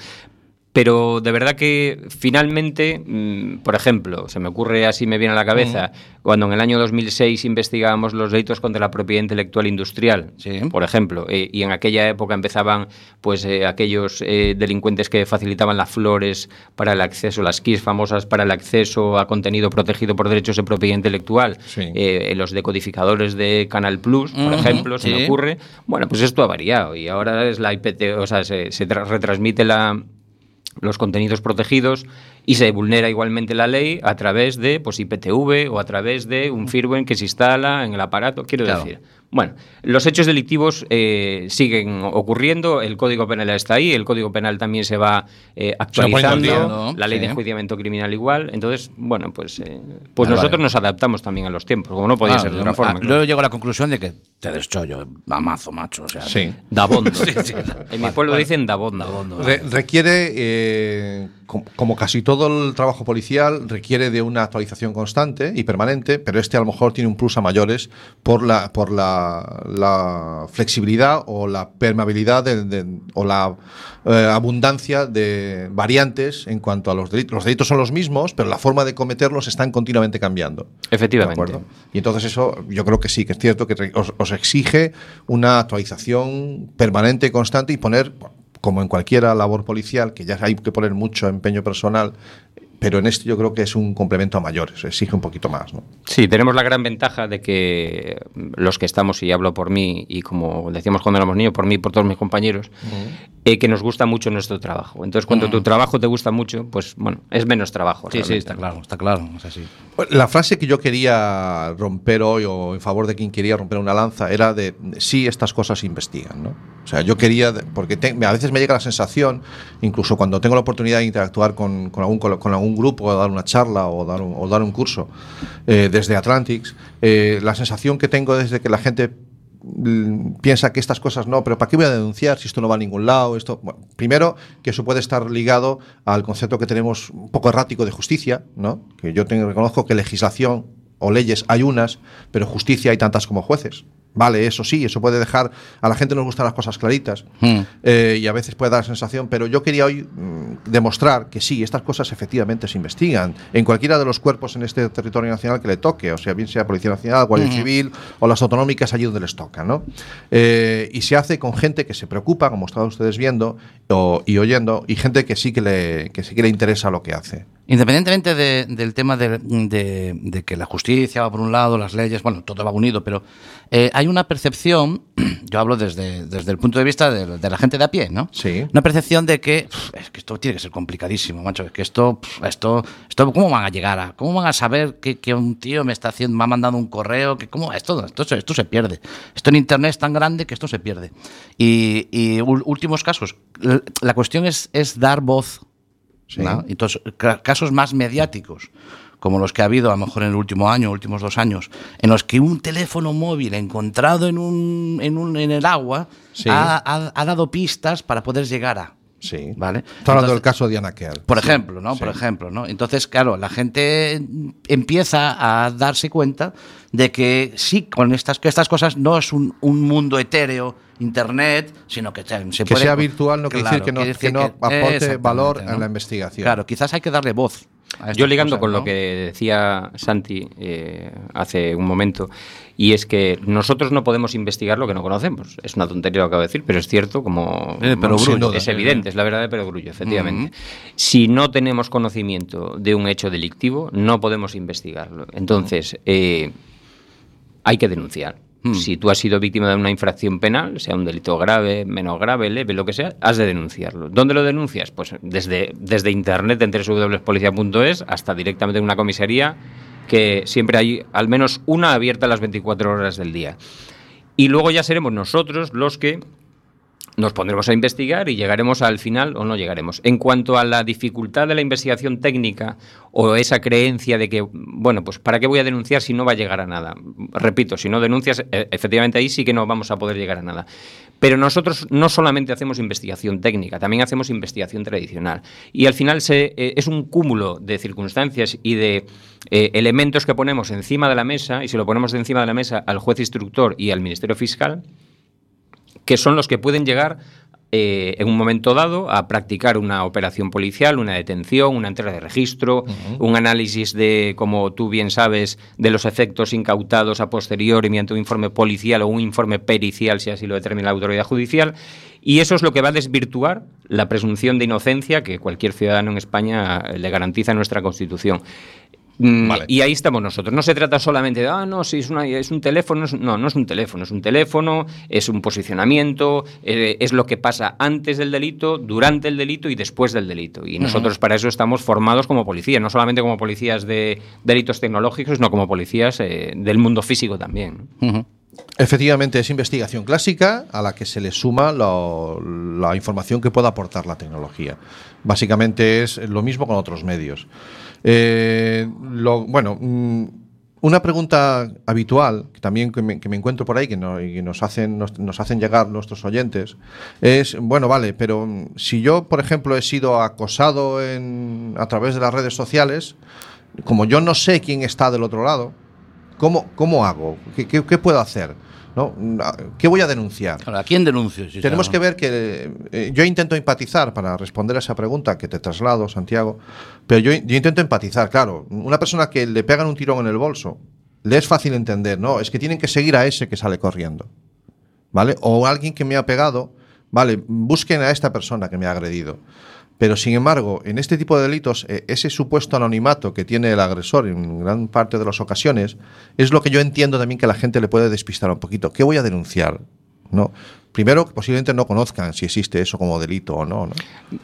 Pero de verdad que finalmente, mm, por ejemplo, se me ocurre así, me viene a la cabeza, cuando en el año 2006 investigábamos los delitos contra la propiedad intelectual industrial, Sí. por ejemplo, eh, y en aquella época empezaban pues eh, aquellos eh, delincuentes que facilitaban las flores para el acceso, las keys famosas para el acceso a contenido protegido por derechos de propiedad intelectual, Sí. eh, los decodificadores de Canal Plus, por ejemplo, se sí. me ocurre. Bueno, pues esto ha variado y ahora es la IPT, o sea, se, se tra- retransmite la, los contenidos protegidos y se vulnera igualmente la ley a través de pues, IPTV o a través de un firmware que se instala en el aparato. Quiero Claro. decir, bueno, los hechos delictivos eh, siguen ocurriendo, el Código Penal está ahí, el Código Penal también se va eh, Se va actualizando, la ley Sí. de enjuiciamiento criminal igual. Entonces, bueno, pues, eh, pues Vale, nosotros vale. nos adaptamos también a los tiempos, como no podía ah, ser de otra forma. ah, claro. Luego llego a la conclusión de que te deschollo, mamazo, macho. O sea, Sí. Dabondo. En mi pueblo dicen dabondo. Dabondo. Re- requiere, eh, como casi todo el trabajo policial, requiere de una actualización constante y permanente, pero este a lo mejor tiene un plus a mayores por la, por la, la flexibilidad o la permeabilidad de- de- o la eh, abundancia de variantes en cuanto a los delitos. Los delitos son los mismos, pero la forma de cometerlos están continuamente cambiando. Efectivamente. Y entonces eso yo creo que sí, que es cierto que os, os exige una actualización permanente, constante y poner, como en cualquier labor policial, que ya hay que poner mucho empeño personal, pero en esto yo creo que es un complemento a mayores, exige un poquito más. ¿no? Sí, tenemos la gran ventaja de que los que estamos, y hablo por mí, y como decíamos cuando éramos niños, por mí y por todos mis compañeros, eh, que nos gusta mucho nuestro trabajo. Entonces, cuando tu trabajo te gusta mucho, pues bueno, es menos trabajo. Sí, sí, está claro, está claro. Es así. La frase que yo quería romper hoy, o en favor de quien quería romper una lanza, era de sí, estas cosas se investigan. ¿no? O sea, yo quería, porque a veces me llega la sensación, incluso cuando tengo la oportunidad de interactuar con, algún, grupo, o dar una charla o dar un, o dar un curso eh, desde Atlantics, eh, la sensación que tengo desde que la gente piensa que estas cosas no, pero ¿para qué voy a denunciar si esto no va a ningún lado? Esto, primero, que eso puede estar ligado al concepto que tenemos un poco errático de justicia, ¿no? que yo tengo, reconozco que legislación o leyes hay unas, pero justicia hay tantas como jueces. Vale, eso sí, eso puede dejar. A la gente nos gustan las cosas claritas Mm. eh, y a veces puede dar la sensación, pero yo quería hoy mm, demostrar que sí, estas cosas efectivamente se investigan en cualquiera de los cuerpos en este territorio nacional que le toque, o sea, bien sea Policía Nacional, Guardia Civil o las autonómicas allí donde les toca, ¿no? Eh, y se hace con gente que se preocupa, como están ustedes viendo o- y oyendo, y gente que sí que le, que sí que le interesa lo que hace. Independientemente de- del tema de, de- de que la justicia va por un lado, las leyes, bueno, todo va unido, pero eh, hay una percepción, yo hablo desde, desde el punto de vista de, la gente de a pie, ¿no? Sí. Una percepción de que "Pf, es que esto tiene que ser complicadísimo, macho, es que esto, esto, esto, ¿cómo van a llegar a, cómo van a saber que, que un tío me está haciendo, me ha mandado un correo, que cómo, esto, esto, se- esto se pierde. Esto en internet es tan grande que esto se pierde. Y, y últimos casos, la cuestión es, es dar voz Sí. ¿no? Entonces, ca- casos más mediáticos, como los que ha habido a lo mejor en el último año, últimos dos años, en los que un teléfono móvil encontrado en, un, en, un, en el agua Sí. ha, ha- ha dado pistas para poder llegar a. Sí. ¿Vale? Está hablando del caso de Diana Kerr. Por ejemplo, ¿no? Sí. Por ejemplo, ¿no? Entonces, claro, la gente empieza a darse cuenta de que sí, con estas, que estas cosas no es un, un mundo etéreo, internet, sino que se se Que puede- sea virtual no quiere decir que no- quiere que no aporte valor en ¿no? la investigación. Claro, quizás hay que darle voz. a estas Yo ligando cosas, con ¿no? lo que decía Santi eh, hace un momento, y es que nosotros no podemos investigar lo que no conocemos. Es una tontería lo que acabo de decir, pero es cierto, como Eh, pero grullo. es evidente, es la verdad de perogrullo, efectivamente. Si no tenemos conocimiento de un hecho delictivo, no podemos investigarlo. Entonces, eh, hay que denunciar. Hmm. Si tú has sido víctima de una infracción penal, sea un delito grave, menos grave, leve, lo que sea, has de denunciarlo. ¿Dónde lo denuncias? Pues desde, desde internet en www.policia.es hasta directamente en una comisaría que siempre hay al menos una abierta las 24 horas del día. Y luego ya seremos nosotros los que nos pondremos a investigar y llegaremos al final o no llegaremos. En cuanto a la dificultad de la investigación técnica o esa creencia de que, bueno, pues ¿para qué voy a denunciar si no va a llegar a nada? Repito, si no denuncias, e- efectivamente ahí sí que no vamos a poder llegar a nada. Pero nosotros no solamente hacemos investigación técnica, también hacemos investigación tradicional. Y al final se, eh, es un cúmulo de circunstancias y de eh, elementos que ponemos encima de la mesa, y se lo ponemos encima de la mesa al juez instructor y al Ministerio Fiscal, que son los que pueden llegar eh, en un momento dado a practicar una operación policial, una detención, una entrega de registro, un análisis de, como tú bien sabes, de los efectos incautados a posteriori mediante un informe policial o un informe pericial, si así lo determina la autoridad judicial. Y eso es lo que va a desvirtuar la presunción de inocencia que cualquier ciudadano en España eh, le garantiza nuestra Constitución. Mm, Vale. Y ahí estamos nosotros. No se trata solamente de, ah, no, si es, una, es un teléfono. es- no, no es un teléfono. Es un teléfono, es un posicionamiento, eh, es lo que pasa antes del delito, durante el delito y después del delito. Y nosotros para eso estamos formados como policías, no solamente como policías de delitos tecnológicos, sino como policías eh, del mundo físico también. Efectivamente, es investigación clásica a la que se le suma lo- la información que pueda aportar la tecnología. Básicamente es lo mismo con otros medios. Eh, lo- bueno, mm, una pregunta habitual, que también que me, que me encuentro por ahí, que, no- y nos, hacen, nos, hacen llegar nuestros oyentes, es, bueno, vale, pero si yo, por ejemplo, he sido acosado en, a través de las redes sociales, como yo no sé quién está del otro lado, ¿Cómo, cómo hago? ¿Qué, qué- qué puedo hacer? ¿No? ¿Qué voy a denunciar? ¿A quién denuncio? Si Tenemos que ver que eh, yo intento empatizar para responder a esa pregunta que te traslado, Santiago, pero yo, yo intento empatizar, claro, una persona que le pegan un tirón en el bolso, le es fácil entender, no, es que tienen que seguir a ese que sale corriendo, ¿vale? O alguien que me ha pegado, vale, busquen a esta persona que me ha agredido. Pero sin embargo, en este tipo de delitos, eh, ese supuesto anonimato que tiene el agresor en gran parte de las ocasiones, es lo que yo entiendo también que la gente le puede despistar un poquito. ¿Qué voy a denunciar? ¿No? Primero, posiblemente no conozcan si existe eso como delito o no. ¿no?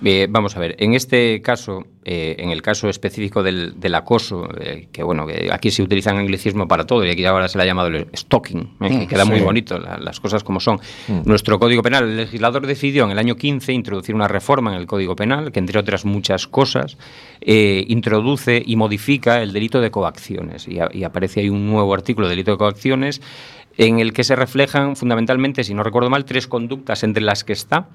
Eh, vamos a ver, en este caso, eh, en el caso específico del, del acoso, eh, que bueno, que aquí se utilizan anglicismo para todo y aquí ahora se le ha llamado el stalking, eh, que Mm, queda muy bonito, la- las cosas como son. Nuestro Código Penal, el legislador decidió en el año 15 introducir una reforma en el Código Penal que, entre otras muchas cosas, eh, introduce y modifica el delito de coacciones. Y, a- y aparece ahí un nuevo artículo, delito de coacciones, en el que se reflejan fundamentalmente, si no recuerdo mal, tres conductas entre las que está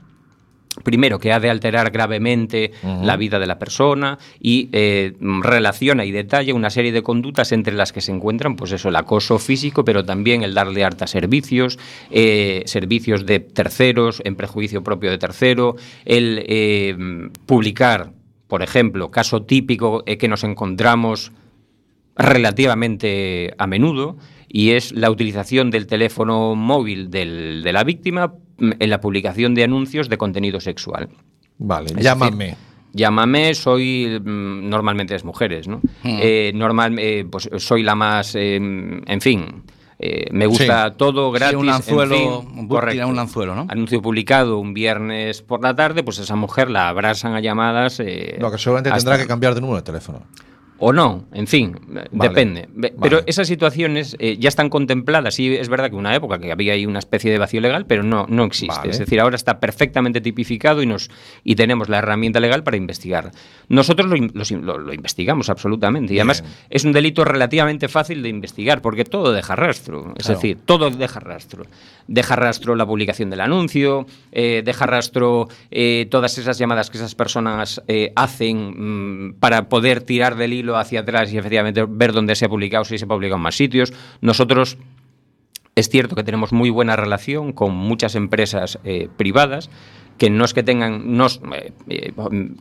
primero que ha de alterar gravemente la vida de la persona y eh, relaciona y detalla una serie de conductas entre las que se encuentran pues eso el acoso físico pero también el darle harta servicios eh, servicios de terceros en prejuicio propio de tercero el eh, publicar por ejemplo caso típico que nos encontramos relativamente a menudo y es la utilización del teléfono móvil del- de la víctima mm, en la publicación de anuncios de contenido sexual. Vale, Es llámame. decir, Llámame, soy mm, normalmente es mujeres, ¿no? Eh, normal, eh, pues soy la más, eh, en fin, eh, me gusta todo gratis. un en anzuelo, fin, un- correcto. tira un anzuelo, ¿no? Anuncio publicado un viernes por la tarde, pues esa mujer la abrasan a llamadas. eh, No, que seguramente hasta- tendrá que cambiar de número de teléfono. O no, en fin, Vale. depende. Pero Vale. esas situaciones eh, ya están contempladas. Sí, es verdad que una época que había ahí una especie de vacío legal, pero no, no existe. Vale. Es decir, ahora está perfectamente tipificado y, nos, y tenemos la herramienta legal para investigar. Nosotros lo, lo- lo investigamos absolutamente. Y además Bien. es un delito relativamente fácil de investigar porque todo deja rastro. Es Claro. decir, todo deja rastro. Deja rastro la publicación del anuncio, eh, deja rastro eh, todas esas llamadas que esas personas eh, hacen mm, para poder tirar del hilo hacia atrás y efectivamente ver dónde se ha publicado, si se ha publicado en más sitios. Nosotros es cierto que tenemos muy buena relación con muchas empresas eh, privadas que no es que tengan, no eh, eh,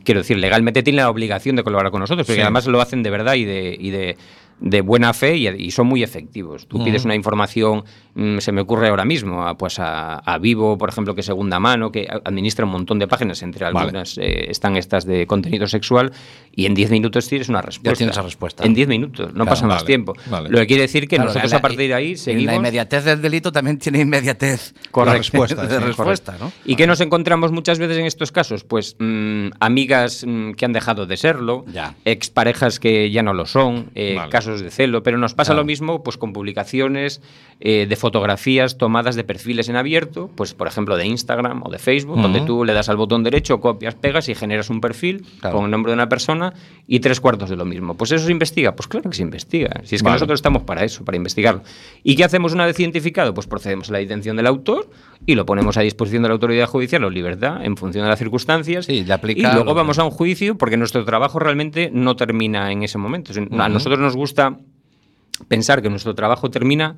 quiero decir, legalmente tienen la obligación de colaborar con nosotros, porque Sí. además lo hacen de verdad y de, y de, de buena fe y, y son muy efectivos. Tú pides una información, mm, se me ocurre ahora mismo, a, pues a, a Vivo, por ejemplo, que es segunda mano, que administra un montón de páginas, entre Vale. algunas eh, están estas de contenido sexual, y en 10 minutos tienes una respuesta. tienes la respuesta. En 10 minutos, no Claro, pasa más tiempo. vale. Lo que quiere decir que Claro, nosotros la- a partir de ahí seguimos... La inmediatez del delito también tiene inmediatez. Correcto. La respuesta, de respuesta, ¿no? ¿Y qué nos encontramos muchas veces en estos casos? Pues mm, amigas mm, que han dejado de serlo, Ya. exparejas que ya no lo son, eh, Vale. Casos de celo, pero nos pasa Claro. lo mismo pues con publicaciones eh, de fotografías tomadas de perfiles en abierto, pues por ejemplo de Instagram o de Facebook, donde tú le das al botón derecho, copias, pegas y generas un perfil Claro. con el nombre de una persona y tres cuartos de lo mismo. Pues eso se investiga, pues claro que se investiga. Si es que Vale. nosotros estamos para eso, para investigarlo. ¿Y qué hacemos una vez identificado? Pues procedemos a la detención del autor y lo ponemos a disposición de la autoridad judicial o libertad en función de las circunstancias. Sí, aplica y luego vamos a un juicio porque nuestro trabajo realmente no termina en ese momento. A nosotros nos gusta pensar que nuestro trabajo termina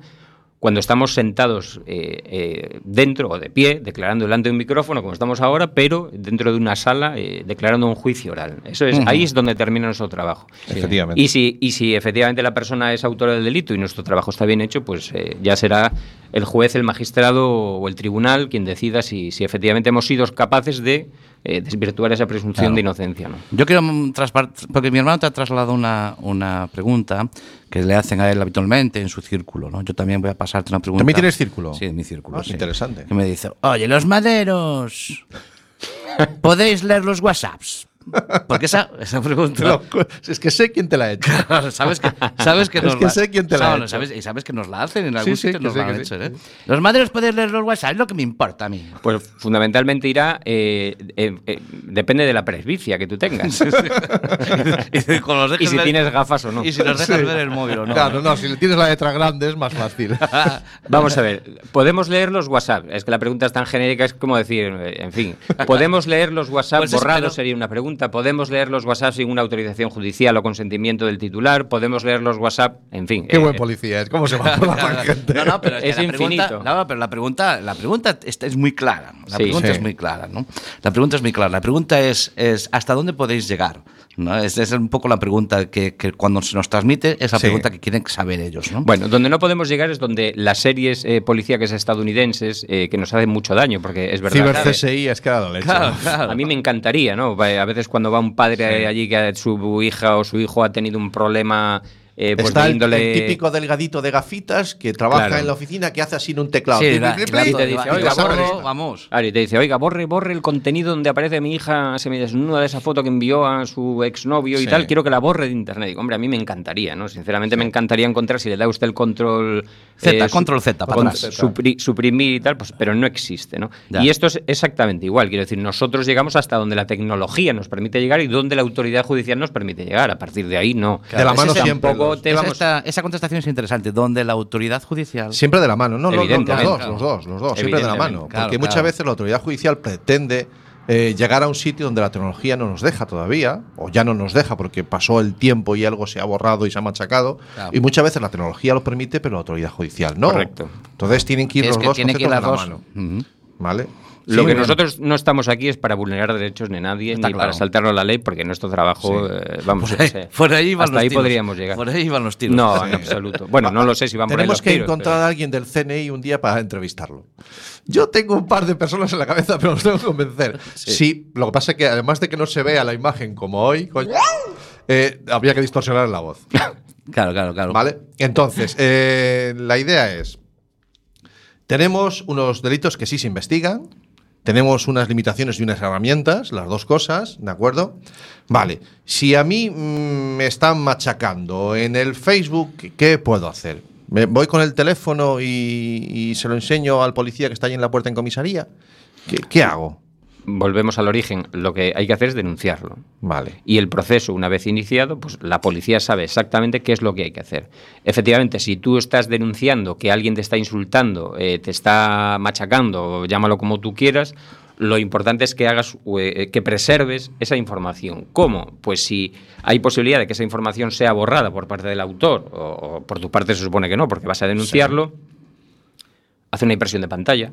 cuando estamos sentados eh, eh, dentro o de pie, declarando delante de un micrófono, como estamos ahora, pero dentro de una sala, eh, declarando un juicio oral. Eso es, ahí es donde termina nuestro trabajo. Efectivamente. Y si, y si efectivamente la persona es autora del delito y nuestro trabajo está bien hecho, pues eh, ya será el juez, el magistrado o el tribunal quien decida si, si efectivamente hemos sido capaces de eh, desvirtuar esa presunción Claro. de inocencia. ¿no? Yo quiero porque mi hermano te ha trasladado una, una pregunta que le hacen a él habitualmente en su círculo, ¿no? Yo también voy a pasarte una pregunta. ¿También tienes círculo? Sí, en mi círculo. Ah, sí. interesante. Que me dice, oye, los maderos, ¿podéis leer los WhatsApps? Porque esa, esa pregunta... Lo- es que sé quién te la ha hecho. Claro, sabes que, sabes que Es nos que la, sé quién te la ha hecho. sabes- y sabes que nos la hacen en algún Sí, sí, sitio que nos la han sí. hecho, ¿eh? Los maderos podéis leer los WhatsApp, es lo que me importa a mí. Pues fundamentalmente irá, eh, eh, eh, depende de la presbicia que tú tengas. y, con los y si ver- tienes gafas o no. y si nos dejas ver el móvil o no. Claro, no, si le tienes la letra grande es más fácil. Vamos a ver, ¿podemos leer los WhatsApp? Es que la pregunta es tan genérica, es como decir, eh, en fin, ¿podemos leer los WhatsApp Pues es- borrados? Sería una pregunta. ¿Podemos leer los WhatsApp sin una autorización judicial o consentimiento del titular? ¿Podemos leer los WhatsApp? En fin. Qué eh, buen policía es. ¿Cómo se va por la tangente? No, no, pero es, que Es la pregunta, infinito. no, pero la pregunta, la pregunta esta es muy clara. La Sí. pregunta Sí. es muy clara, ¿no? La pregunta es muy clara. La pregunta es, es ¿hasta dónde podéis llegar? ¿No? Esa es un poco la pregunta que, que cuando se nos transmite es la Sí. pregunta que quieren saber ellos, ¿no? Bueno, donde no podemos llegar es donde las series eh, policíacas estadounidenses, eh, que nos hacen mucho daño, porque es verdad. Ciber CSI es que ha dado leche. Claro, claro. A mí me encantaría, ¿no? A veces cuando va un padre allí que su hija o su hijo ha tenido un problema eh, pues Está de el, índole... el típico delgadito de gafitas que trabaja Claro. en la oficina que hace así en un teclado. Sí, la- la- y te dice, y "Oiga, borre". vamos. Claro, y te dice, oiga, borre, borre el contenido donde aparece mi hija semidesnuda de esa foto que envió a su exnovio y tal, quiero que la borre de internet. Digo, hombre, a mí me encantaría, ¿no? Sinceramente me encantaría encontrar, si le da usted el control... Z, su- control Z, para con- atrás. supri- suprimir y tal, pues, pero no existe, ¿no? Ya. Y esto es exactamente igual, quiero decir, nosotros llegamos hasta donde la tecnología nos permite llegar y donde la autoridad judicial nos permite llegar. A partir de ahí, no. De la mano siempre. tampoco los- te Esa, vamos- esta- esa contestación es interesante, donde la autoridad judicial... Siempre de la mano, no, los Evidentemente, dos, claro. los dos, los dos, siempre de la mano. claro, porque claro. muchas veces la autoridad judicial pretende eh, llegar a un sitio donde la tecnología no nos deja todavía, o ya no nos deja porque pasó el tiempo y algo se ha borrado y se ha machacado. Claro. Y muchas veces la tecnología lo permite, pero la autoridad judicial no. Correcto. Entonces tienen que ir Es los que dos tiene que ir conceptos las de la dos. mano. ¿Vale? Lo que bueno. nosotros no estamos aquí es para vulnerar derechos de nadie Está ni claro. para saltarnos la ley, porque nuestro trabajo, eh, vamos, Por ahí, eh, por ahí van hasta los ahí tiros. podríamos llegar. Por ahí van los tiros. No, en absoluto. Bueno, no lo sé si van por ahí Tenemos los que tiros, encontrar pero- a alguien del CNI un día para entrevistarlo. Yo tengo un par de personas en la cabeza, pero los tengo que convencer. Sí. lo que pasa es que además de que no se vea la imagen como hoy, coño, eh, habría que distorsionar la voz. Claro, claro, claro. ¿Vale? Entonces, eh, la idea es, tenemos unos delitos que sí se investigan, tenemos unas limitaciones y unas herramientas, las dos cosas, ¿de acuerdo? Vale, si a mí mm, me están machacando en el Facebook, ¿qué puedo hacer? ¿Me voy con el teléfono y, se lo enseño al policía que está ahí en la puerta en comisaría? ¿Qué, qué hago? Volvemos al origen. Lo que hay que hacer es denunciarlo. Vale. Y el proceso, una vez iniciado, pues la policía sabe exactamente qué es lo que hay que hacer. Efectivamente, si tú estás denunciando que alguien te está insultando, eh, te está machacando, llámalo como tú quieras, lo importante es que hagas, eh, que preserves esa información. ¿Cómo? Pues si hay posibilidad de que esa información sea borrada por parte del autor, o, o por tu parte se supone que no, porque vas a denunciarlo, hace una impresión de pantalla,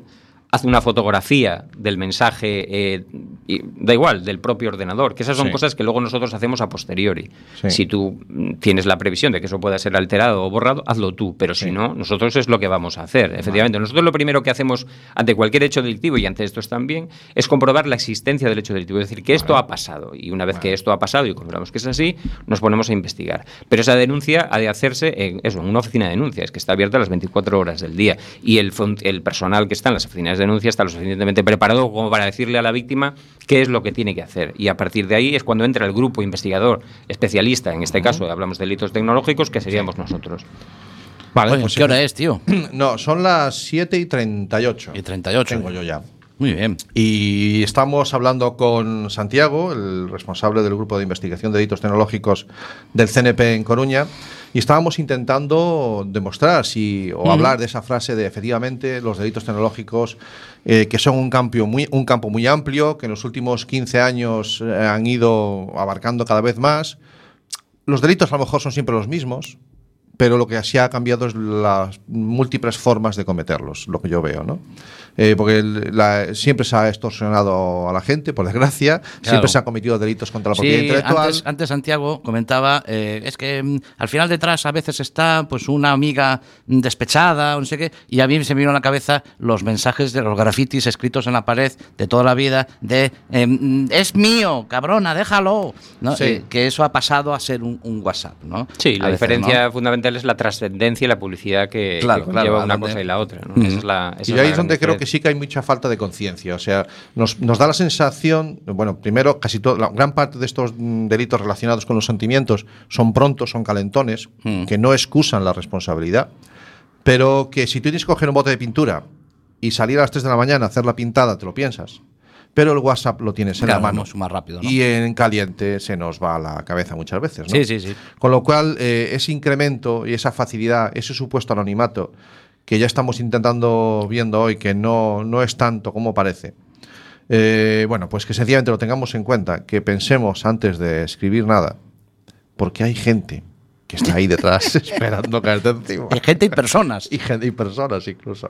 hace una fotografía del mensaje, eh, y da igual, del propio ordenador, que esas son Sí. cosas que luego nosotros hacemos a posteriori. Sí. Si tú tienes la previsión de que eso pueda ser alterado o borrado, hazlo tú, pero si no, nosotros es lo que vamos a hacer. Efectivamente, nosotros lo primero que hacemos ante cualquier hecho delictivo, y ante estos también, es comprobar la existencia del hecho delictivo, es decir, que esto ha pasado, y una vez que esto ha pasado y comprobamos que es así, nos ponemos a investigar. Pero esa denuncia ha de hacerse en, eso, en una oficina de denuncias, que está abierta las 24 horas del día, y el, el personal que está en las oficinas de denuncia está lo suficientemente preparado como para decirle a la víctima qué es lo que tiene que hacer. Y a partir de ahí es cuando entra el grupo investigador especialista, en este caso hablamos de delitos tecnológicos, que seríamos nosotros. Vale, Oye, pues ¿Qué hora es, tío? No, son las 7 y 38. Y 38. Tengo yo ya. Muy bien. Y estamos hablando con Santiago, el responsable del grupo de investigación de delitos tecnológicos del CNP en Coruña, y estábamos intentando demostrar si o hablar de esa frase de efectivamente los delitos tecnológicos eh, que son un campo muy un campo muy amplio que en los últimos 15 años eh, han ido abarcando cada vez más. Los delitos a lo mejor son siempre los mismos, pero lo que sí ha cambiado es las múltiples formas de cometerlos, lo que yo veo, ¿no? Eh, porque la- siempre se ha extorsionado a la gente, por desgracia, siempre se han cometido delitos contra la propiedad Sí, intelectual. antes, antes Santiago comentaba, eh, es que mm, al final detrás a veces está pues una amiga despechada o no sé qué, y a mí se me vino a la cabeza los mensajes de los grafitis escritos en la pared de toda la vida de eh, mm, es mío, cabrona, déjalo. ¿no? Sí. Eh, que eso ha pasado a ser un, un WhatsApp, ¿no? Sí, la veces, diferencia ¿no? fundamental es la trascendencia y la publicidad que, Claro, que claro, conlleva a una cosa y la otra. ¿no? Esa es la, esa Y ahí es donde creo que sí que hay mucha falta de conciencia. O sea, nos, nos da la sensación, bueno, primero, casi toda la gran parte de estos mm, delitos relacionados con los sentimientos son prontos, son calentones, Mm. que no excusan la responsabilidad, pero que si tú tienes que coger un bote de pintura y salir a las 3 de la mañana a hacer la pintada, te lo piensas. Pero el WhatsApp lo tienes en Claro, la mano. más rápido, ¿no? Y en caliente se nos va a la cabeza muchas veces. ¿no? Sí, sí, sí. Con lo cual, eh, ese incremento y esa facilidad, ese supuesto anonimato que ya estamos intentando viendo hoy, que no, no es tanto como parece, eh, bueno, pues que sencillamente lo tengamos en cuenta, que pensemos antes de escribir nada, porque hay gente que está ahí detrás esperando caerte encima. Hay gente y personas. Y, gente, y personas incluso.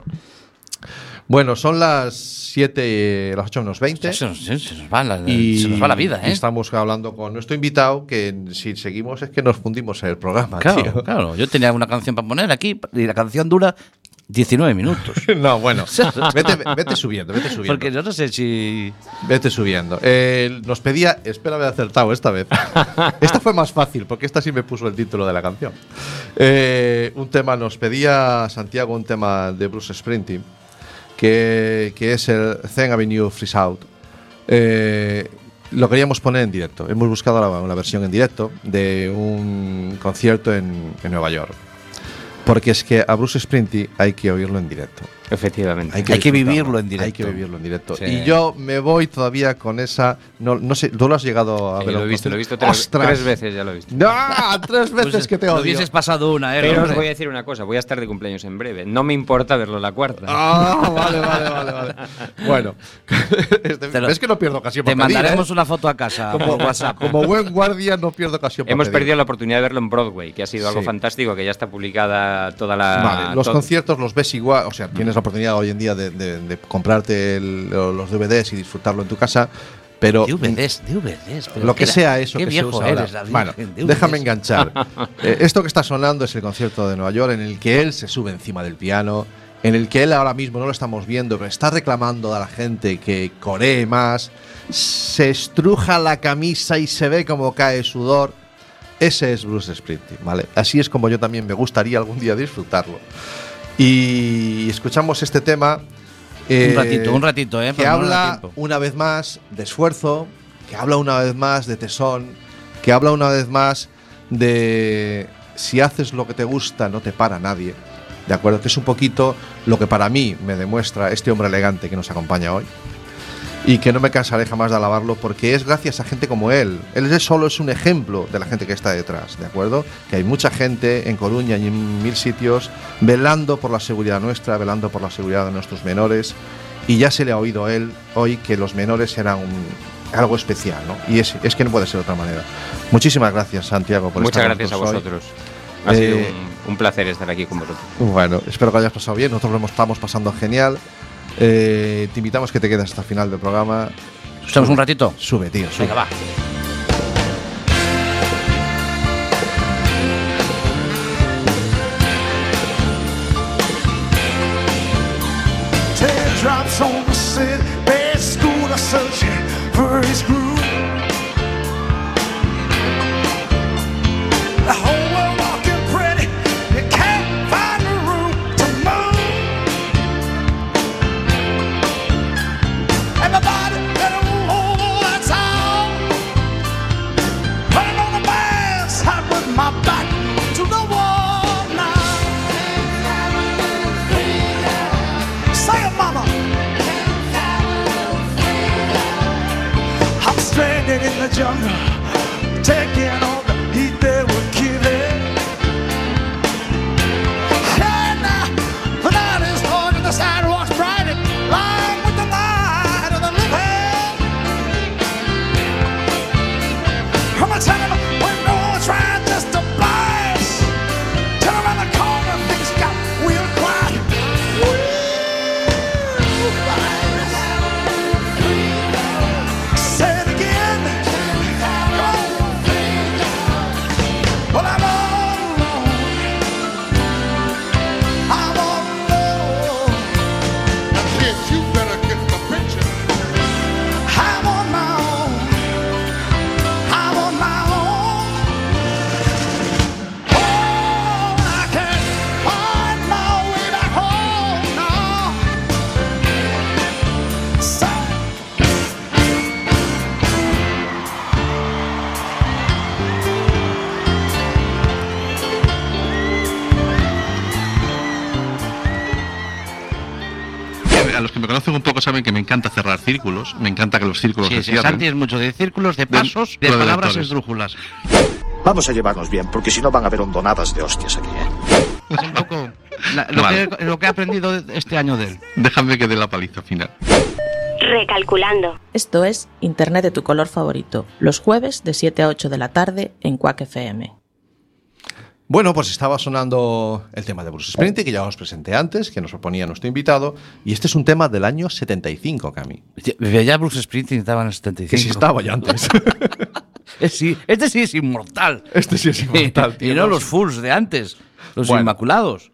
Bueno, son las 7, las 8 menos 20. Se nos, se nos va la, Y se nos va la vida, ¿eh? Estamos hablando con nuestro invitado, que si seguimos es que nos fundimos en el programa, Claro, tío. claro. Yo tenía una canción para poner aquí y la canción dura 19 minutos. No, bueno, vete, vete subiendo, vete subiendo. Porque yo no sé si. Vete subiendo. Eh, nos pedía, espero haber acertado esta vez. esta fue más fácil, porque esta sí me puso el título de la canción. Eh, un tema, nos pedía Santiago un tema de Bruce Springsteen, que, que es el Zen Avenue Freeze Out. Eh, lo queríamos poner en directo. Hemos buscado la, una versión en directo de un concierto en, en Nueva York. Porque es que a Bruce Sprinty hay que oírlo en directo. Efectivamente. Hay que vivirlo en directo. Hay que vivirlo en directo. Sí. Y yo me voy todavía con esa. No, no sé, ¿tú lo has llegado a Sí, ver? lo he visto, concierto? lo he visto tres, ¡Ostras! tres veces, ya lo he visto. ¡No! Tres veces Pues, que te Lo odio. hubieses pasado una, ¿eh? Pero os voy a decir una cosa, voy a estar de cumpleaños en breve. No me importa verlo la cuarta. Ah, vale, vale, vale, vale. Bueno, este- Te lo- ves que no pierdo ocasión Te para pedir, mandaremos ¿eh? una foto a casa por WhatsApp. Como buen guardia no pierdo ocasión para Hemos pedir. perdido la oportunidad de verlo en Broadway, que ha sido algo Sí. fantástico, que ya está publicada toda la... Vale, los to- conciertos los ves igual, o sea, tienes la oportunidad hoy en día de, de- de comprarte el- los DVDs y disfrutarlo en tu casa, pero DVDs, DVDs. pero lo que sea eso qué que viejo se usa ahora. eres, la Bueno, déjame enganchar. Eh, esto que está sonando es el concierto de Nueva York en el que él se sube encima del piano, en el que él ahora mismo no lo estamos viendo, pero está reclamando a la gente que coree más, se estruja la camisa y se ve como cae sudor. Ese es Bruce Springsteen, ¿vale? Así es como yo también me gustaría algún día disfrutarlo. Y escuchamos este tema. eh, Un ratito, un ratito, ¿eh? Que habla una vez más de esfuerzo, que habla una vez más de tesón, que habla una vez más de si haces lo que te gusta no te para nadie. ¿De acuerdo? Que es un poquito lo que para mí me demuestra este hombre elegante que nos acompaña hoy. Y que no me cansaré jamás de alabarlo porque es gracias a gente como él. Él solo es un ejemplo de la gente que está detrás, ¿de acuerdo? Que hay mucha gente en Coruña y en mil sitios velando por la seguridad nuestra, velando por la seguridad de nuestros menores. Y ya se le ha oído a él hoy que los menores eran un- algo especial, ¿no? Y es, es que no puede ser de otra manera. Muchísimas gracias, Santiago, por Muchas estar gracias a nosotros hoy. vosotros. Ha sido Eh, un, un placer estar aquí con vosotros. Bueno, espero que hayas pasado bien. Nosotros lo estamos pasando genial. Eh, te invitamos que te quedes hasta el final del programa. ¿Escuchamos un ratito? Sube, tío, sube. Venga, va. Teardrops on the city, bad school are searching for his círculos. Me encanta que los círculos Sí, se sí, cierren. Santi es mucho de círculos, de pasos, de de palabras lectores. esdrújulas. Vamos a llevarnos bien, porque si no van a haber hondonadas de hostias aquí, ¿eh? Es un poco la- lo, Vale. que, lo que he aprendido este año de él. Déjame que dé la paliza final. Recalculando. Esto es Internet de tu color favorito, los jueves de 7 a 8 de la tarde en Quack FM. Bueno, pues estaba sonando el tema de Bruce Springsteen, que ya os presenté antes, que nos proponía nuestro invitado. Y este es un tema del año 75, Cami. Ya, ya Bruce Springsteen estaba en el 75. Que si estaba ya antes. Eh, sí, este sí es inmortal. este sí es inmortal, y tío. no los fools de antes, los Bueno. inmaculados.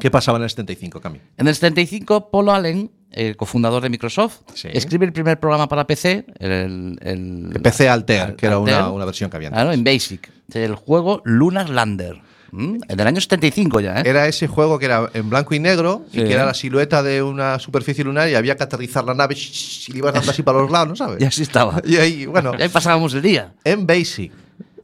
¿Qué pasaba en el 75, Cami? En el 75, Polo Allen, el cofundador de Microsoft, Sí. escribe el primer programa para PC, el, el- El PC Alter, que era una, una versión que había antes. claro, en Basic, del juego Lunar Lander. ¿m? El del año 75 ya, ¿eh? Era ese juego que era en blanco y negro y que era la silueta de una superficie lunar y había que aterrizar la nave y le ibas dando así para los lados, ¿no sabes? Y así estaba. Y ahí, bueno, Y ahí pasábamos el día. en Basic.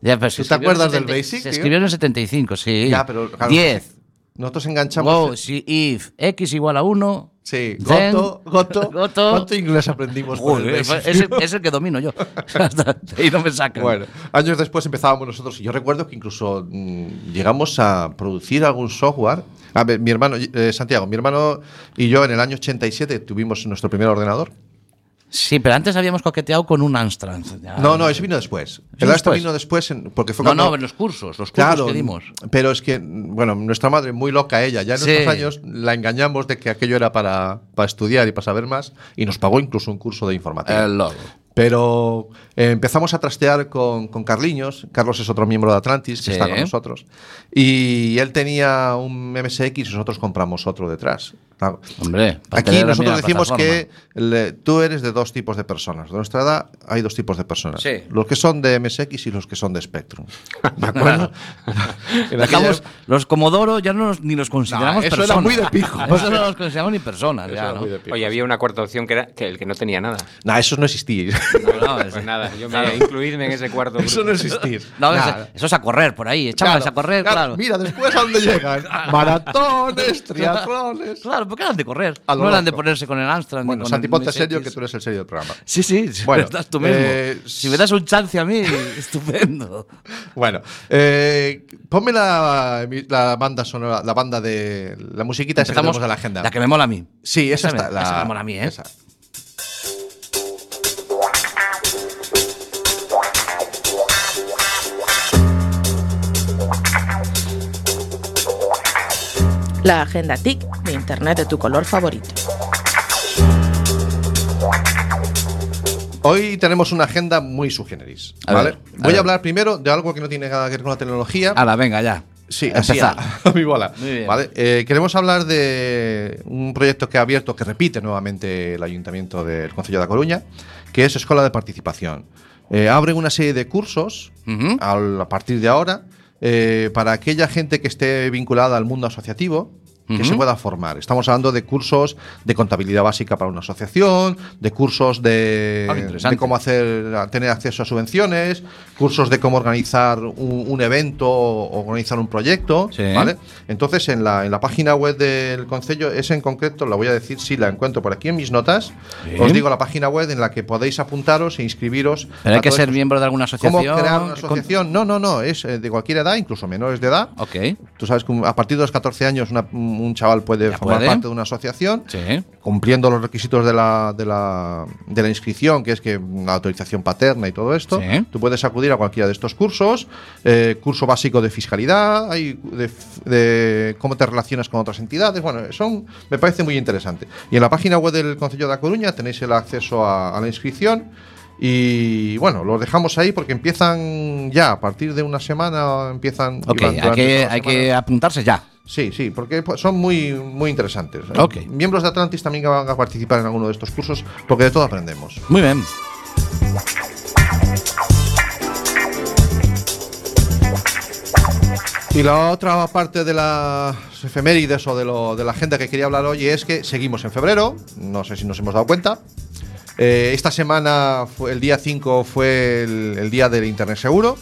Ya, pero se ¿Tú te acuerdas del 70 Basic, Se tío? escribió en el 75, sí. Ya, pero, claro, 10. Nosotros enganchamos. Go, si if x igual a 1. Sí, Goto, Goto, Goto. ¿Cuánto inglés aprendimos Joder, es, el, es el que domino yo. Ahí no me sacan. Bueno, años después empezábamos nosotros y yo recuerdo que incluso mm, llegamos a producir algún software. A ver, mi hermano, eh, Santiago, mi hermano y yo en el año 87 tuvimos nuestro primer ordenador. Sí, pero antes habíamos coqueteado con un Amstrad. Ya. No, no, eso vino después. El ¿Vino Astra después? vino después en- porque fue No, cuando- no, en los cursos, los cursos Claro, que dimos. pero es que, bueno, nuestra madre, muy loca ella, ya en Sí. nuestros años la engañamos de que aquello era para, para estudiar y para saber más y nos pagó incluso un curso de informática. El logo. Pero eh, empezamos a trastear con, con Carliños. Carlos es otro miembro de Atlantis que está con nosotros. Y él tenía un MSX y nosotros compramos otro detrás. Claro. Hombre, Aquí nosotros decimos que le- tú eres de dos tipos de personas. De nuestra edad hay dos tipos de personas. Sí. Los que son de MSX y los que son de Spectrum. ¿De acuerdo? Dejamos los Comodoro, ya no nos- ni los consideramos No, eso era personas. muy de pijo. Eso no los consideramos ni personas. Eso ya, era ¿no? Oye, había una cuarta opción que era que el que no tenía nada. Nah, eso no existía. No, no, Pues es- nada, yo me Claro. incluirme en ese cuarto. eso grupo. no existía. No, es- Nada. eso es a correr por ahí, echabas a correr, claro. Mira, después a dónde llegan. Maratones, triatlones. Claro, ¿por qué eran de correr? A No eran de ponerse con el Amstrad. Bueno, Santi, ponte serio que tú eres el serio del programa. Sí, sí, Bueno, estás tú mismo. eh, si me das un chance a mí, estupendo. Bueno, eh, ponme la, la banda sonora, la banda de la musiquita esa que tenemos de la agenda. La que me mola a mí. sí, esa, esa me- está. La, esa me mola a mí, ¿eh? esa. La agenda TIC de Internet de tu color favorito. Hoy tenemos una agenda muy subgeneris. A ¿vale? ver, a Voy a hablar primero de algo que no tiene nada que ver con la tecnología. Hala, venga, ya. Sí, así Empezar. a, a mi bola. ¿Vale? Eh, queremos hablar de un proyecto que ha abierto, que repite nuevamente el Ayuntamiento del Concello de A Coruña, que es Escuela de Participación. Eh, abren una serie de cursos a partir de ahora eh, para aquella gente que esté vinculada al mundo asociativo que se pueda formar. Estamos hablando de cursos de contabilidad básica para una asociación, de cursos de, Ah, de cómo hacer, tener acceso a subvenciones, cursos de cómo organizar un, un evento o organizar un proyecto, Sí. ¿vale? Entonces, en la, en la página web del Concello, esa en concreto, la voy a decir si la encuentro por aquí en mis notas. Os digo la página web en la que podéis apuntaros e inscribiros. Pero hay que ser estos- miembro de alguna ¿Cómo asociación. crear una Con- asociación? No, no, no, es eh, de cualquier edad, incluso menores de edad. Ok. Tú sabes que a partir de los 14 años una- un chaval puede Ya formar puede. parte de una asociación, Sí. cumpliendo los requisitos de la, de, la, de la inscripción, que es que una autorización paterna y todo esto. Sí. Tú puedes acudir a cualquiera de estos cursos. eh, curso básico de fiscalidad, hay de, de cómo te relacionas con otras entidades. Bueno, son, me parece muy interesante. Y en la página web del Consejo de A Coruña tenéis el acceso a, a la inscripción. Y bueno, los dejamos ahí porque empiezan ya, a partir de una semana empiezan. Ok, hay que, hay que apuntarse ya. Sí, sí, porque pues, son muy, muy interesantes. Ok. Miembros de Atlantis también van a participar en alguno de estos cursos porque de todo aprendemos. Muy bien. Y la otra parte de las efemérides o de, lo- de la agenda que quería hablar hoy es que seguimos en febrero, no sé si nos hemos dado cuenta. Eh, esta semana, fue, el día 5, fue el, el día del Internet Seguro.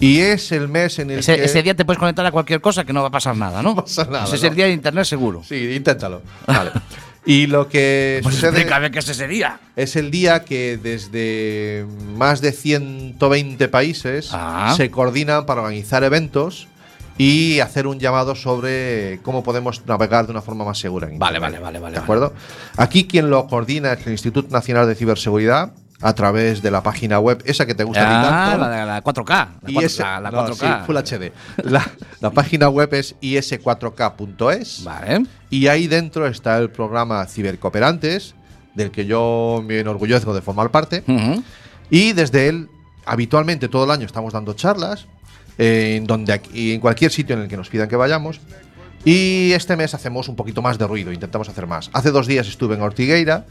Y es el mes en el Ese, que... ese día te puedes conectar a cualquier cosa que no va a pasar nada, ¿no? No pasa nada, Ese es ¿no? el día de internet seguro. Sí, inténtalo. Vale. Y lo que Pues sucede explícame qué es ese día. es el día que desde más de 120 países Ah. se coordinan para organizar eventos y hacer un llamado sobre cómo podemos navegar de una forma más segura. en Vale, vale, vale, vale, ¿De vale. acuerdo? Aquí quien lo coordina es el Instituto Nacional de Ciberseguridad a través de la página web, esa que te gusta Ah, tanto. la, de la 4K. La Y 4K, ese- la no, 4K. sí, Full HD. La, página web es is4k.es. Vale. Y ahí dentro está el programa Cibercooperantes, del que yo me enorgullezco de formar parte. Y desde él, habitualmente todo el año estamos dando charlas, en donde aquí- en cualquier sitio en el que nos pidan que vayamos. Y este mes hacemos un poquito más de ruido, intentamos hacer más. Hace dos días estuve en Ortigueira.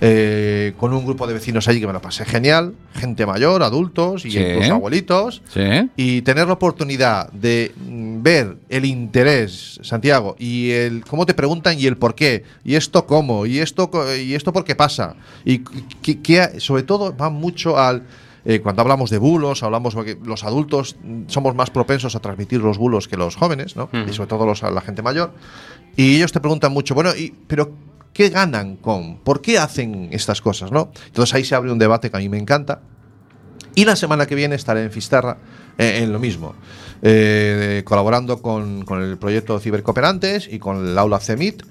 eh, con un grupo de vecinos allí que me lo pasé genial, gente mayor, adultos y Sí. incluso abuelitos. Sí. Y tener la oportunidad de mm, ver el interés, Santiago, y el cómo te preguntan y el por qué, y esto cómo, y esto, y esto por qué pasa. Y que, que- sobre todo va mucho al eh, cuando hablamos de bulos, hablamos porque los adultos mm, somos más propensos a transmitir los bulos que los jóvenes, ¿no? Y sobre todo los, la gente mayor. Y ellos te preguntan mucho, bueno, y, pero ¿qué ganan con? ¿Por qué hacen estas cosas, no? Entonces ahí se abre un debate que a mí me encanta. Y la semana que viene estaré en Fisterra eh, en lo mismo, eh, colaborando con, con el proyecto Cibercooperantes y con el aula CEMIT,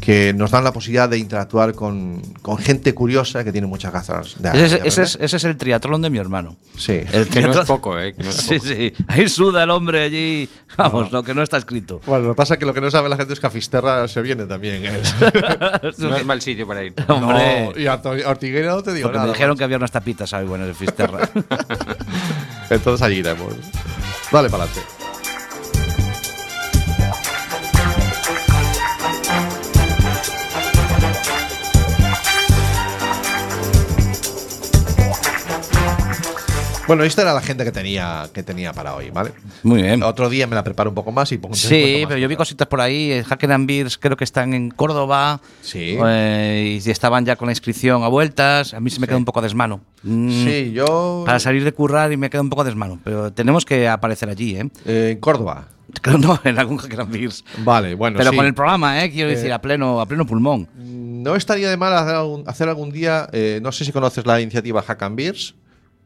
que nos dan la posibilidad de interactuar con, con gente curiosa que tiene muchas gazas de Ese, es- de ese es, aprender. ese es el triatlón de mi hermano. Sí. El Que no es triatlón- poco, ¿eh? Que no es Sí, poco. sí. Ahí suda el hombre allí. Vamos, lo que no está escrito. Bueno, lo que pasa es que lo que no sabe la gente es que a Fisterra se viene también. ¿eh? No es mal sitio para ir. Hombre. No, y a Tor- a Ortigueira no te digo Porque nada. me dijeron que había unas tapitas ahí buenas de Fisterra. Entonces allí iremos. Dale para adelante. Bueno, esta era la gente que tenía, que tenía para hoy, ¿vale? Muy bien. Otro día me la preparo un poco más y pongo Sí, pero yo vi cositas por ahí. eh, Hacker and Beers creo que están en Córdoba. Sí. eh, y estaban ya con la inscripción a vueltas. A mí se me queda un poco desmano. Mm, Sí, yo. Para salir de currar y me queda un poco desmano. Pero tenemos que aparecer allí, ¿eh? eh, en Córdoba. Creo no, en algún Hacker and Beers. Vale, bueno. Pero sí. con el programa, ¿eh? Quiero Eh, decir, a pleno, a pleno pulmón. No estaría de mal hacer algún, hacer algún día. eh, no sé si conoces la iniciativa Hack and Beers.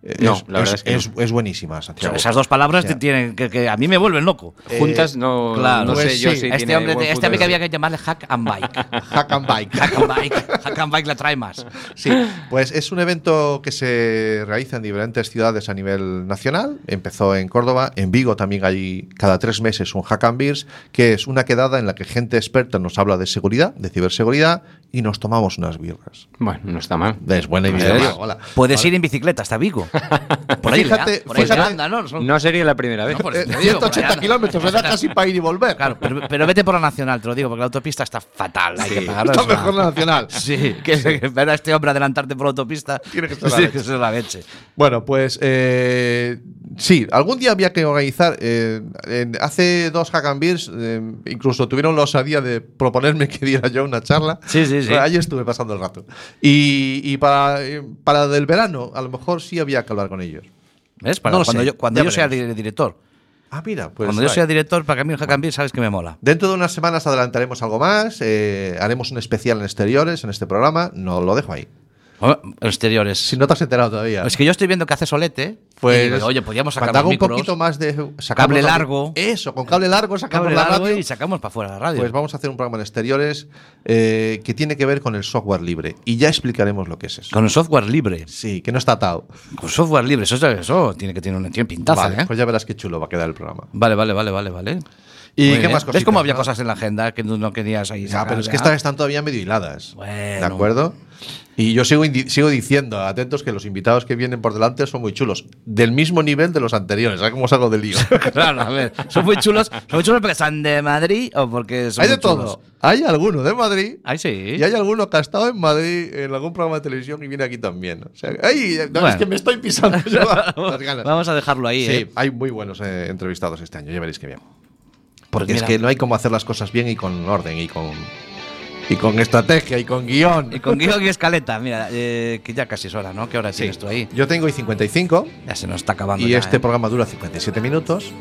Eh, No, la verdad es que es, es buenísima, Santiago. Esas dos palabras O sea, te tienen que, que a mí me vuelven loco. Juntas no, claro. no sé Pues yo sí. si a este tiene hombre, este hombre que había que llamarle Hack and Bike. Hack and Bike. Hack and Bike. Hack and Bike la trae más. Sí, pues es un evento que se realiza en diferentes ciudades a nivel nacional. Empezó en Córdoba, en Vigo también hay cada tres meses un Hack and Beers, que es una quedada en la que gente experta nos habla de seguridad, de ciberseguridad, y nos tomamos unas birras. Bueno, no está mal. Es buena idea. hola. Puedes Vale. ir en bicicleta hasta Vigo. Por ahí, Fíjate, por ahí fíjate. anda, ¿no? Son- No sería la primera vez. No, por Eh, digo, ahí 180 anda. kilómetros, me da casi para ir y volver. Claro, pero, pero vete por la nacional, te lo digo, porque la autopista está fatal. Hay que pagarla. está una- mejor la nacional. Sí, que, que ver a este hombre adelantarte por la autopista. Tiene que ser la sí, leche. que ser la leche. Bueno, pues eh, sí, algún día había que organizar. eh, en- hace dos Hack and Beers, eh, incluso tuvieron la osadía de proponerme que diera yo una charla. Sí, sí, sí. Bueno, ahí estuve pasando el rato. Y, y para, eh, para del verano, a lo mejor sí había que hablar con ellos. ¿Ves? Para No cuando sé, yo, cuando ya yo sea di- director. Ah, mira, pues. cuando yo sea director, para que a mí el Hack sabes que me mola. Dentro de unas semanas adelantaremos algo más. eh, haremos un especial en exteriores en este programa. No lo dejo ahí. Exteriores. Si no te has enterado todavía. Es que yo estoy viendo que hace solete. Pues, digo, oye, podríamos sacar los un micros, poquito más de Cable la- largo. Eso, con cable largo sacamos cable la largo radio. y sacamos para fuera la radio. Pues vamos a hacer un programa en exteriores eh, que tiene que ver con el software libre y ya explicaremos lo que es eso. Con el software libre. Sí, que no está atado. Con software libre. Eso, eso tiene que tener una tiene pintaza, Vale, ¿eh? pues ya verás qué chulo va a quedar el programa. Vale, vale, vale, vale, vale. ¿Y Muy qué bien. más ¿Ves cositas, cómo había no? cosas en la agenda que no querías ahí? Sacar pero es que estas están todavía medio hiladas. Bueno. ¿De acuerdo? Y yo sigo, sigo diciendo, atentos, que los invitados que vienen por delante son muy chulos. Del mismo nivel de los anteriores. ¿Sabes cómo salgo del lío? Claro, a ver. Son muy chulos. Son muy chulos porque están de Madrid o porque son hay de chulos? todo. Hay alguno de Madrid. Ay, sí. Y hay alguno que ha estado en Madrid en algún programa de televisión y viene aquí también. O sea, ay, no, Bueno. es que me estoy pisando yo las ganas. Vamos a dejarlo ahí, Sí, ¿eh? hay muy buenos eh, entrevistados este año, ya veréis que bien. Porque es que no hay como hacer las cosas bien y con orden y con y con estrategia y con guion. Y con guion y escaleta. Mira, eh, que ya casi es hora, ¿no? ¿Qué hora tienes tú ahí? Yo tengo hoy 55 Ya se nos está acabando. y ya, este ¿eh? programa dura 57 minutos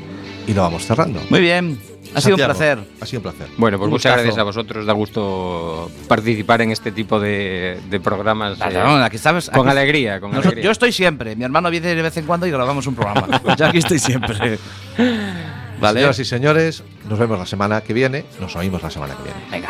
y lo vamos cerrando. Muy bien. Ha sido un placer. Ha sido un placer. Bueno, pues Un muchas gustazo. gracias a vosotros. Da gusto participar en este tipo de, de programas. Eh, no, aquí estamos- con aquí- alegría, con Nosotros- alegría. Yo estoy siempre. Mi hermano viene de vez en cuando y grabamos un programa. yo aquí estoy siempre. Vale. Señoras y señores, nos vemos la semana que viene. Nos oímos la semana que viene. Venga.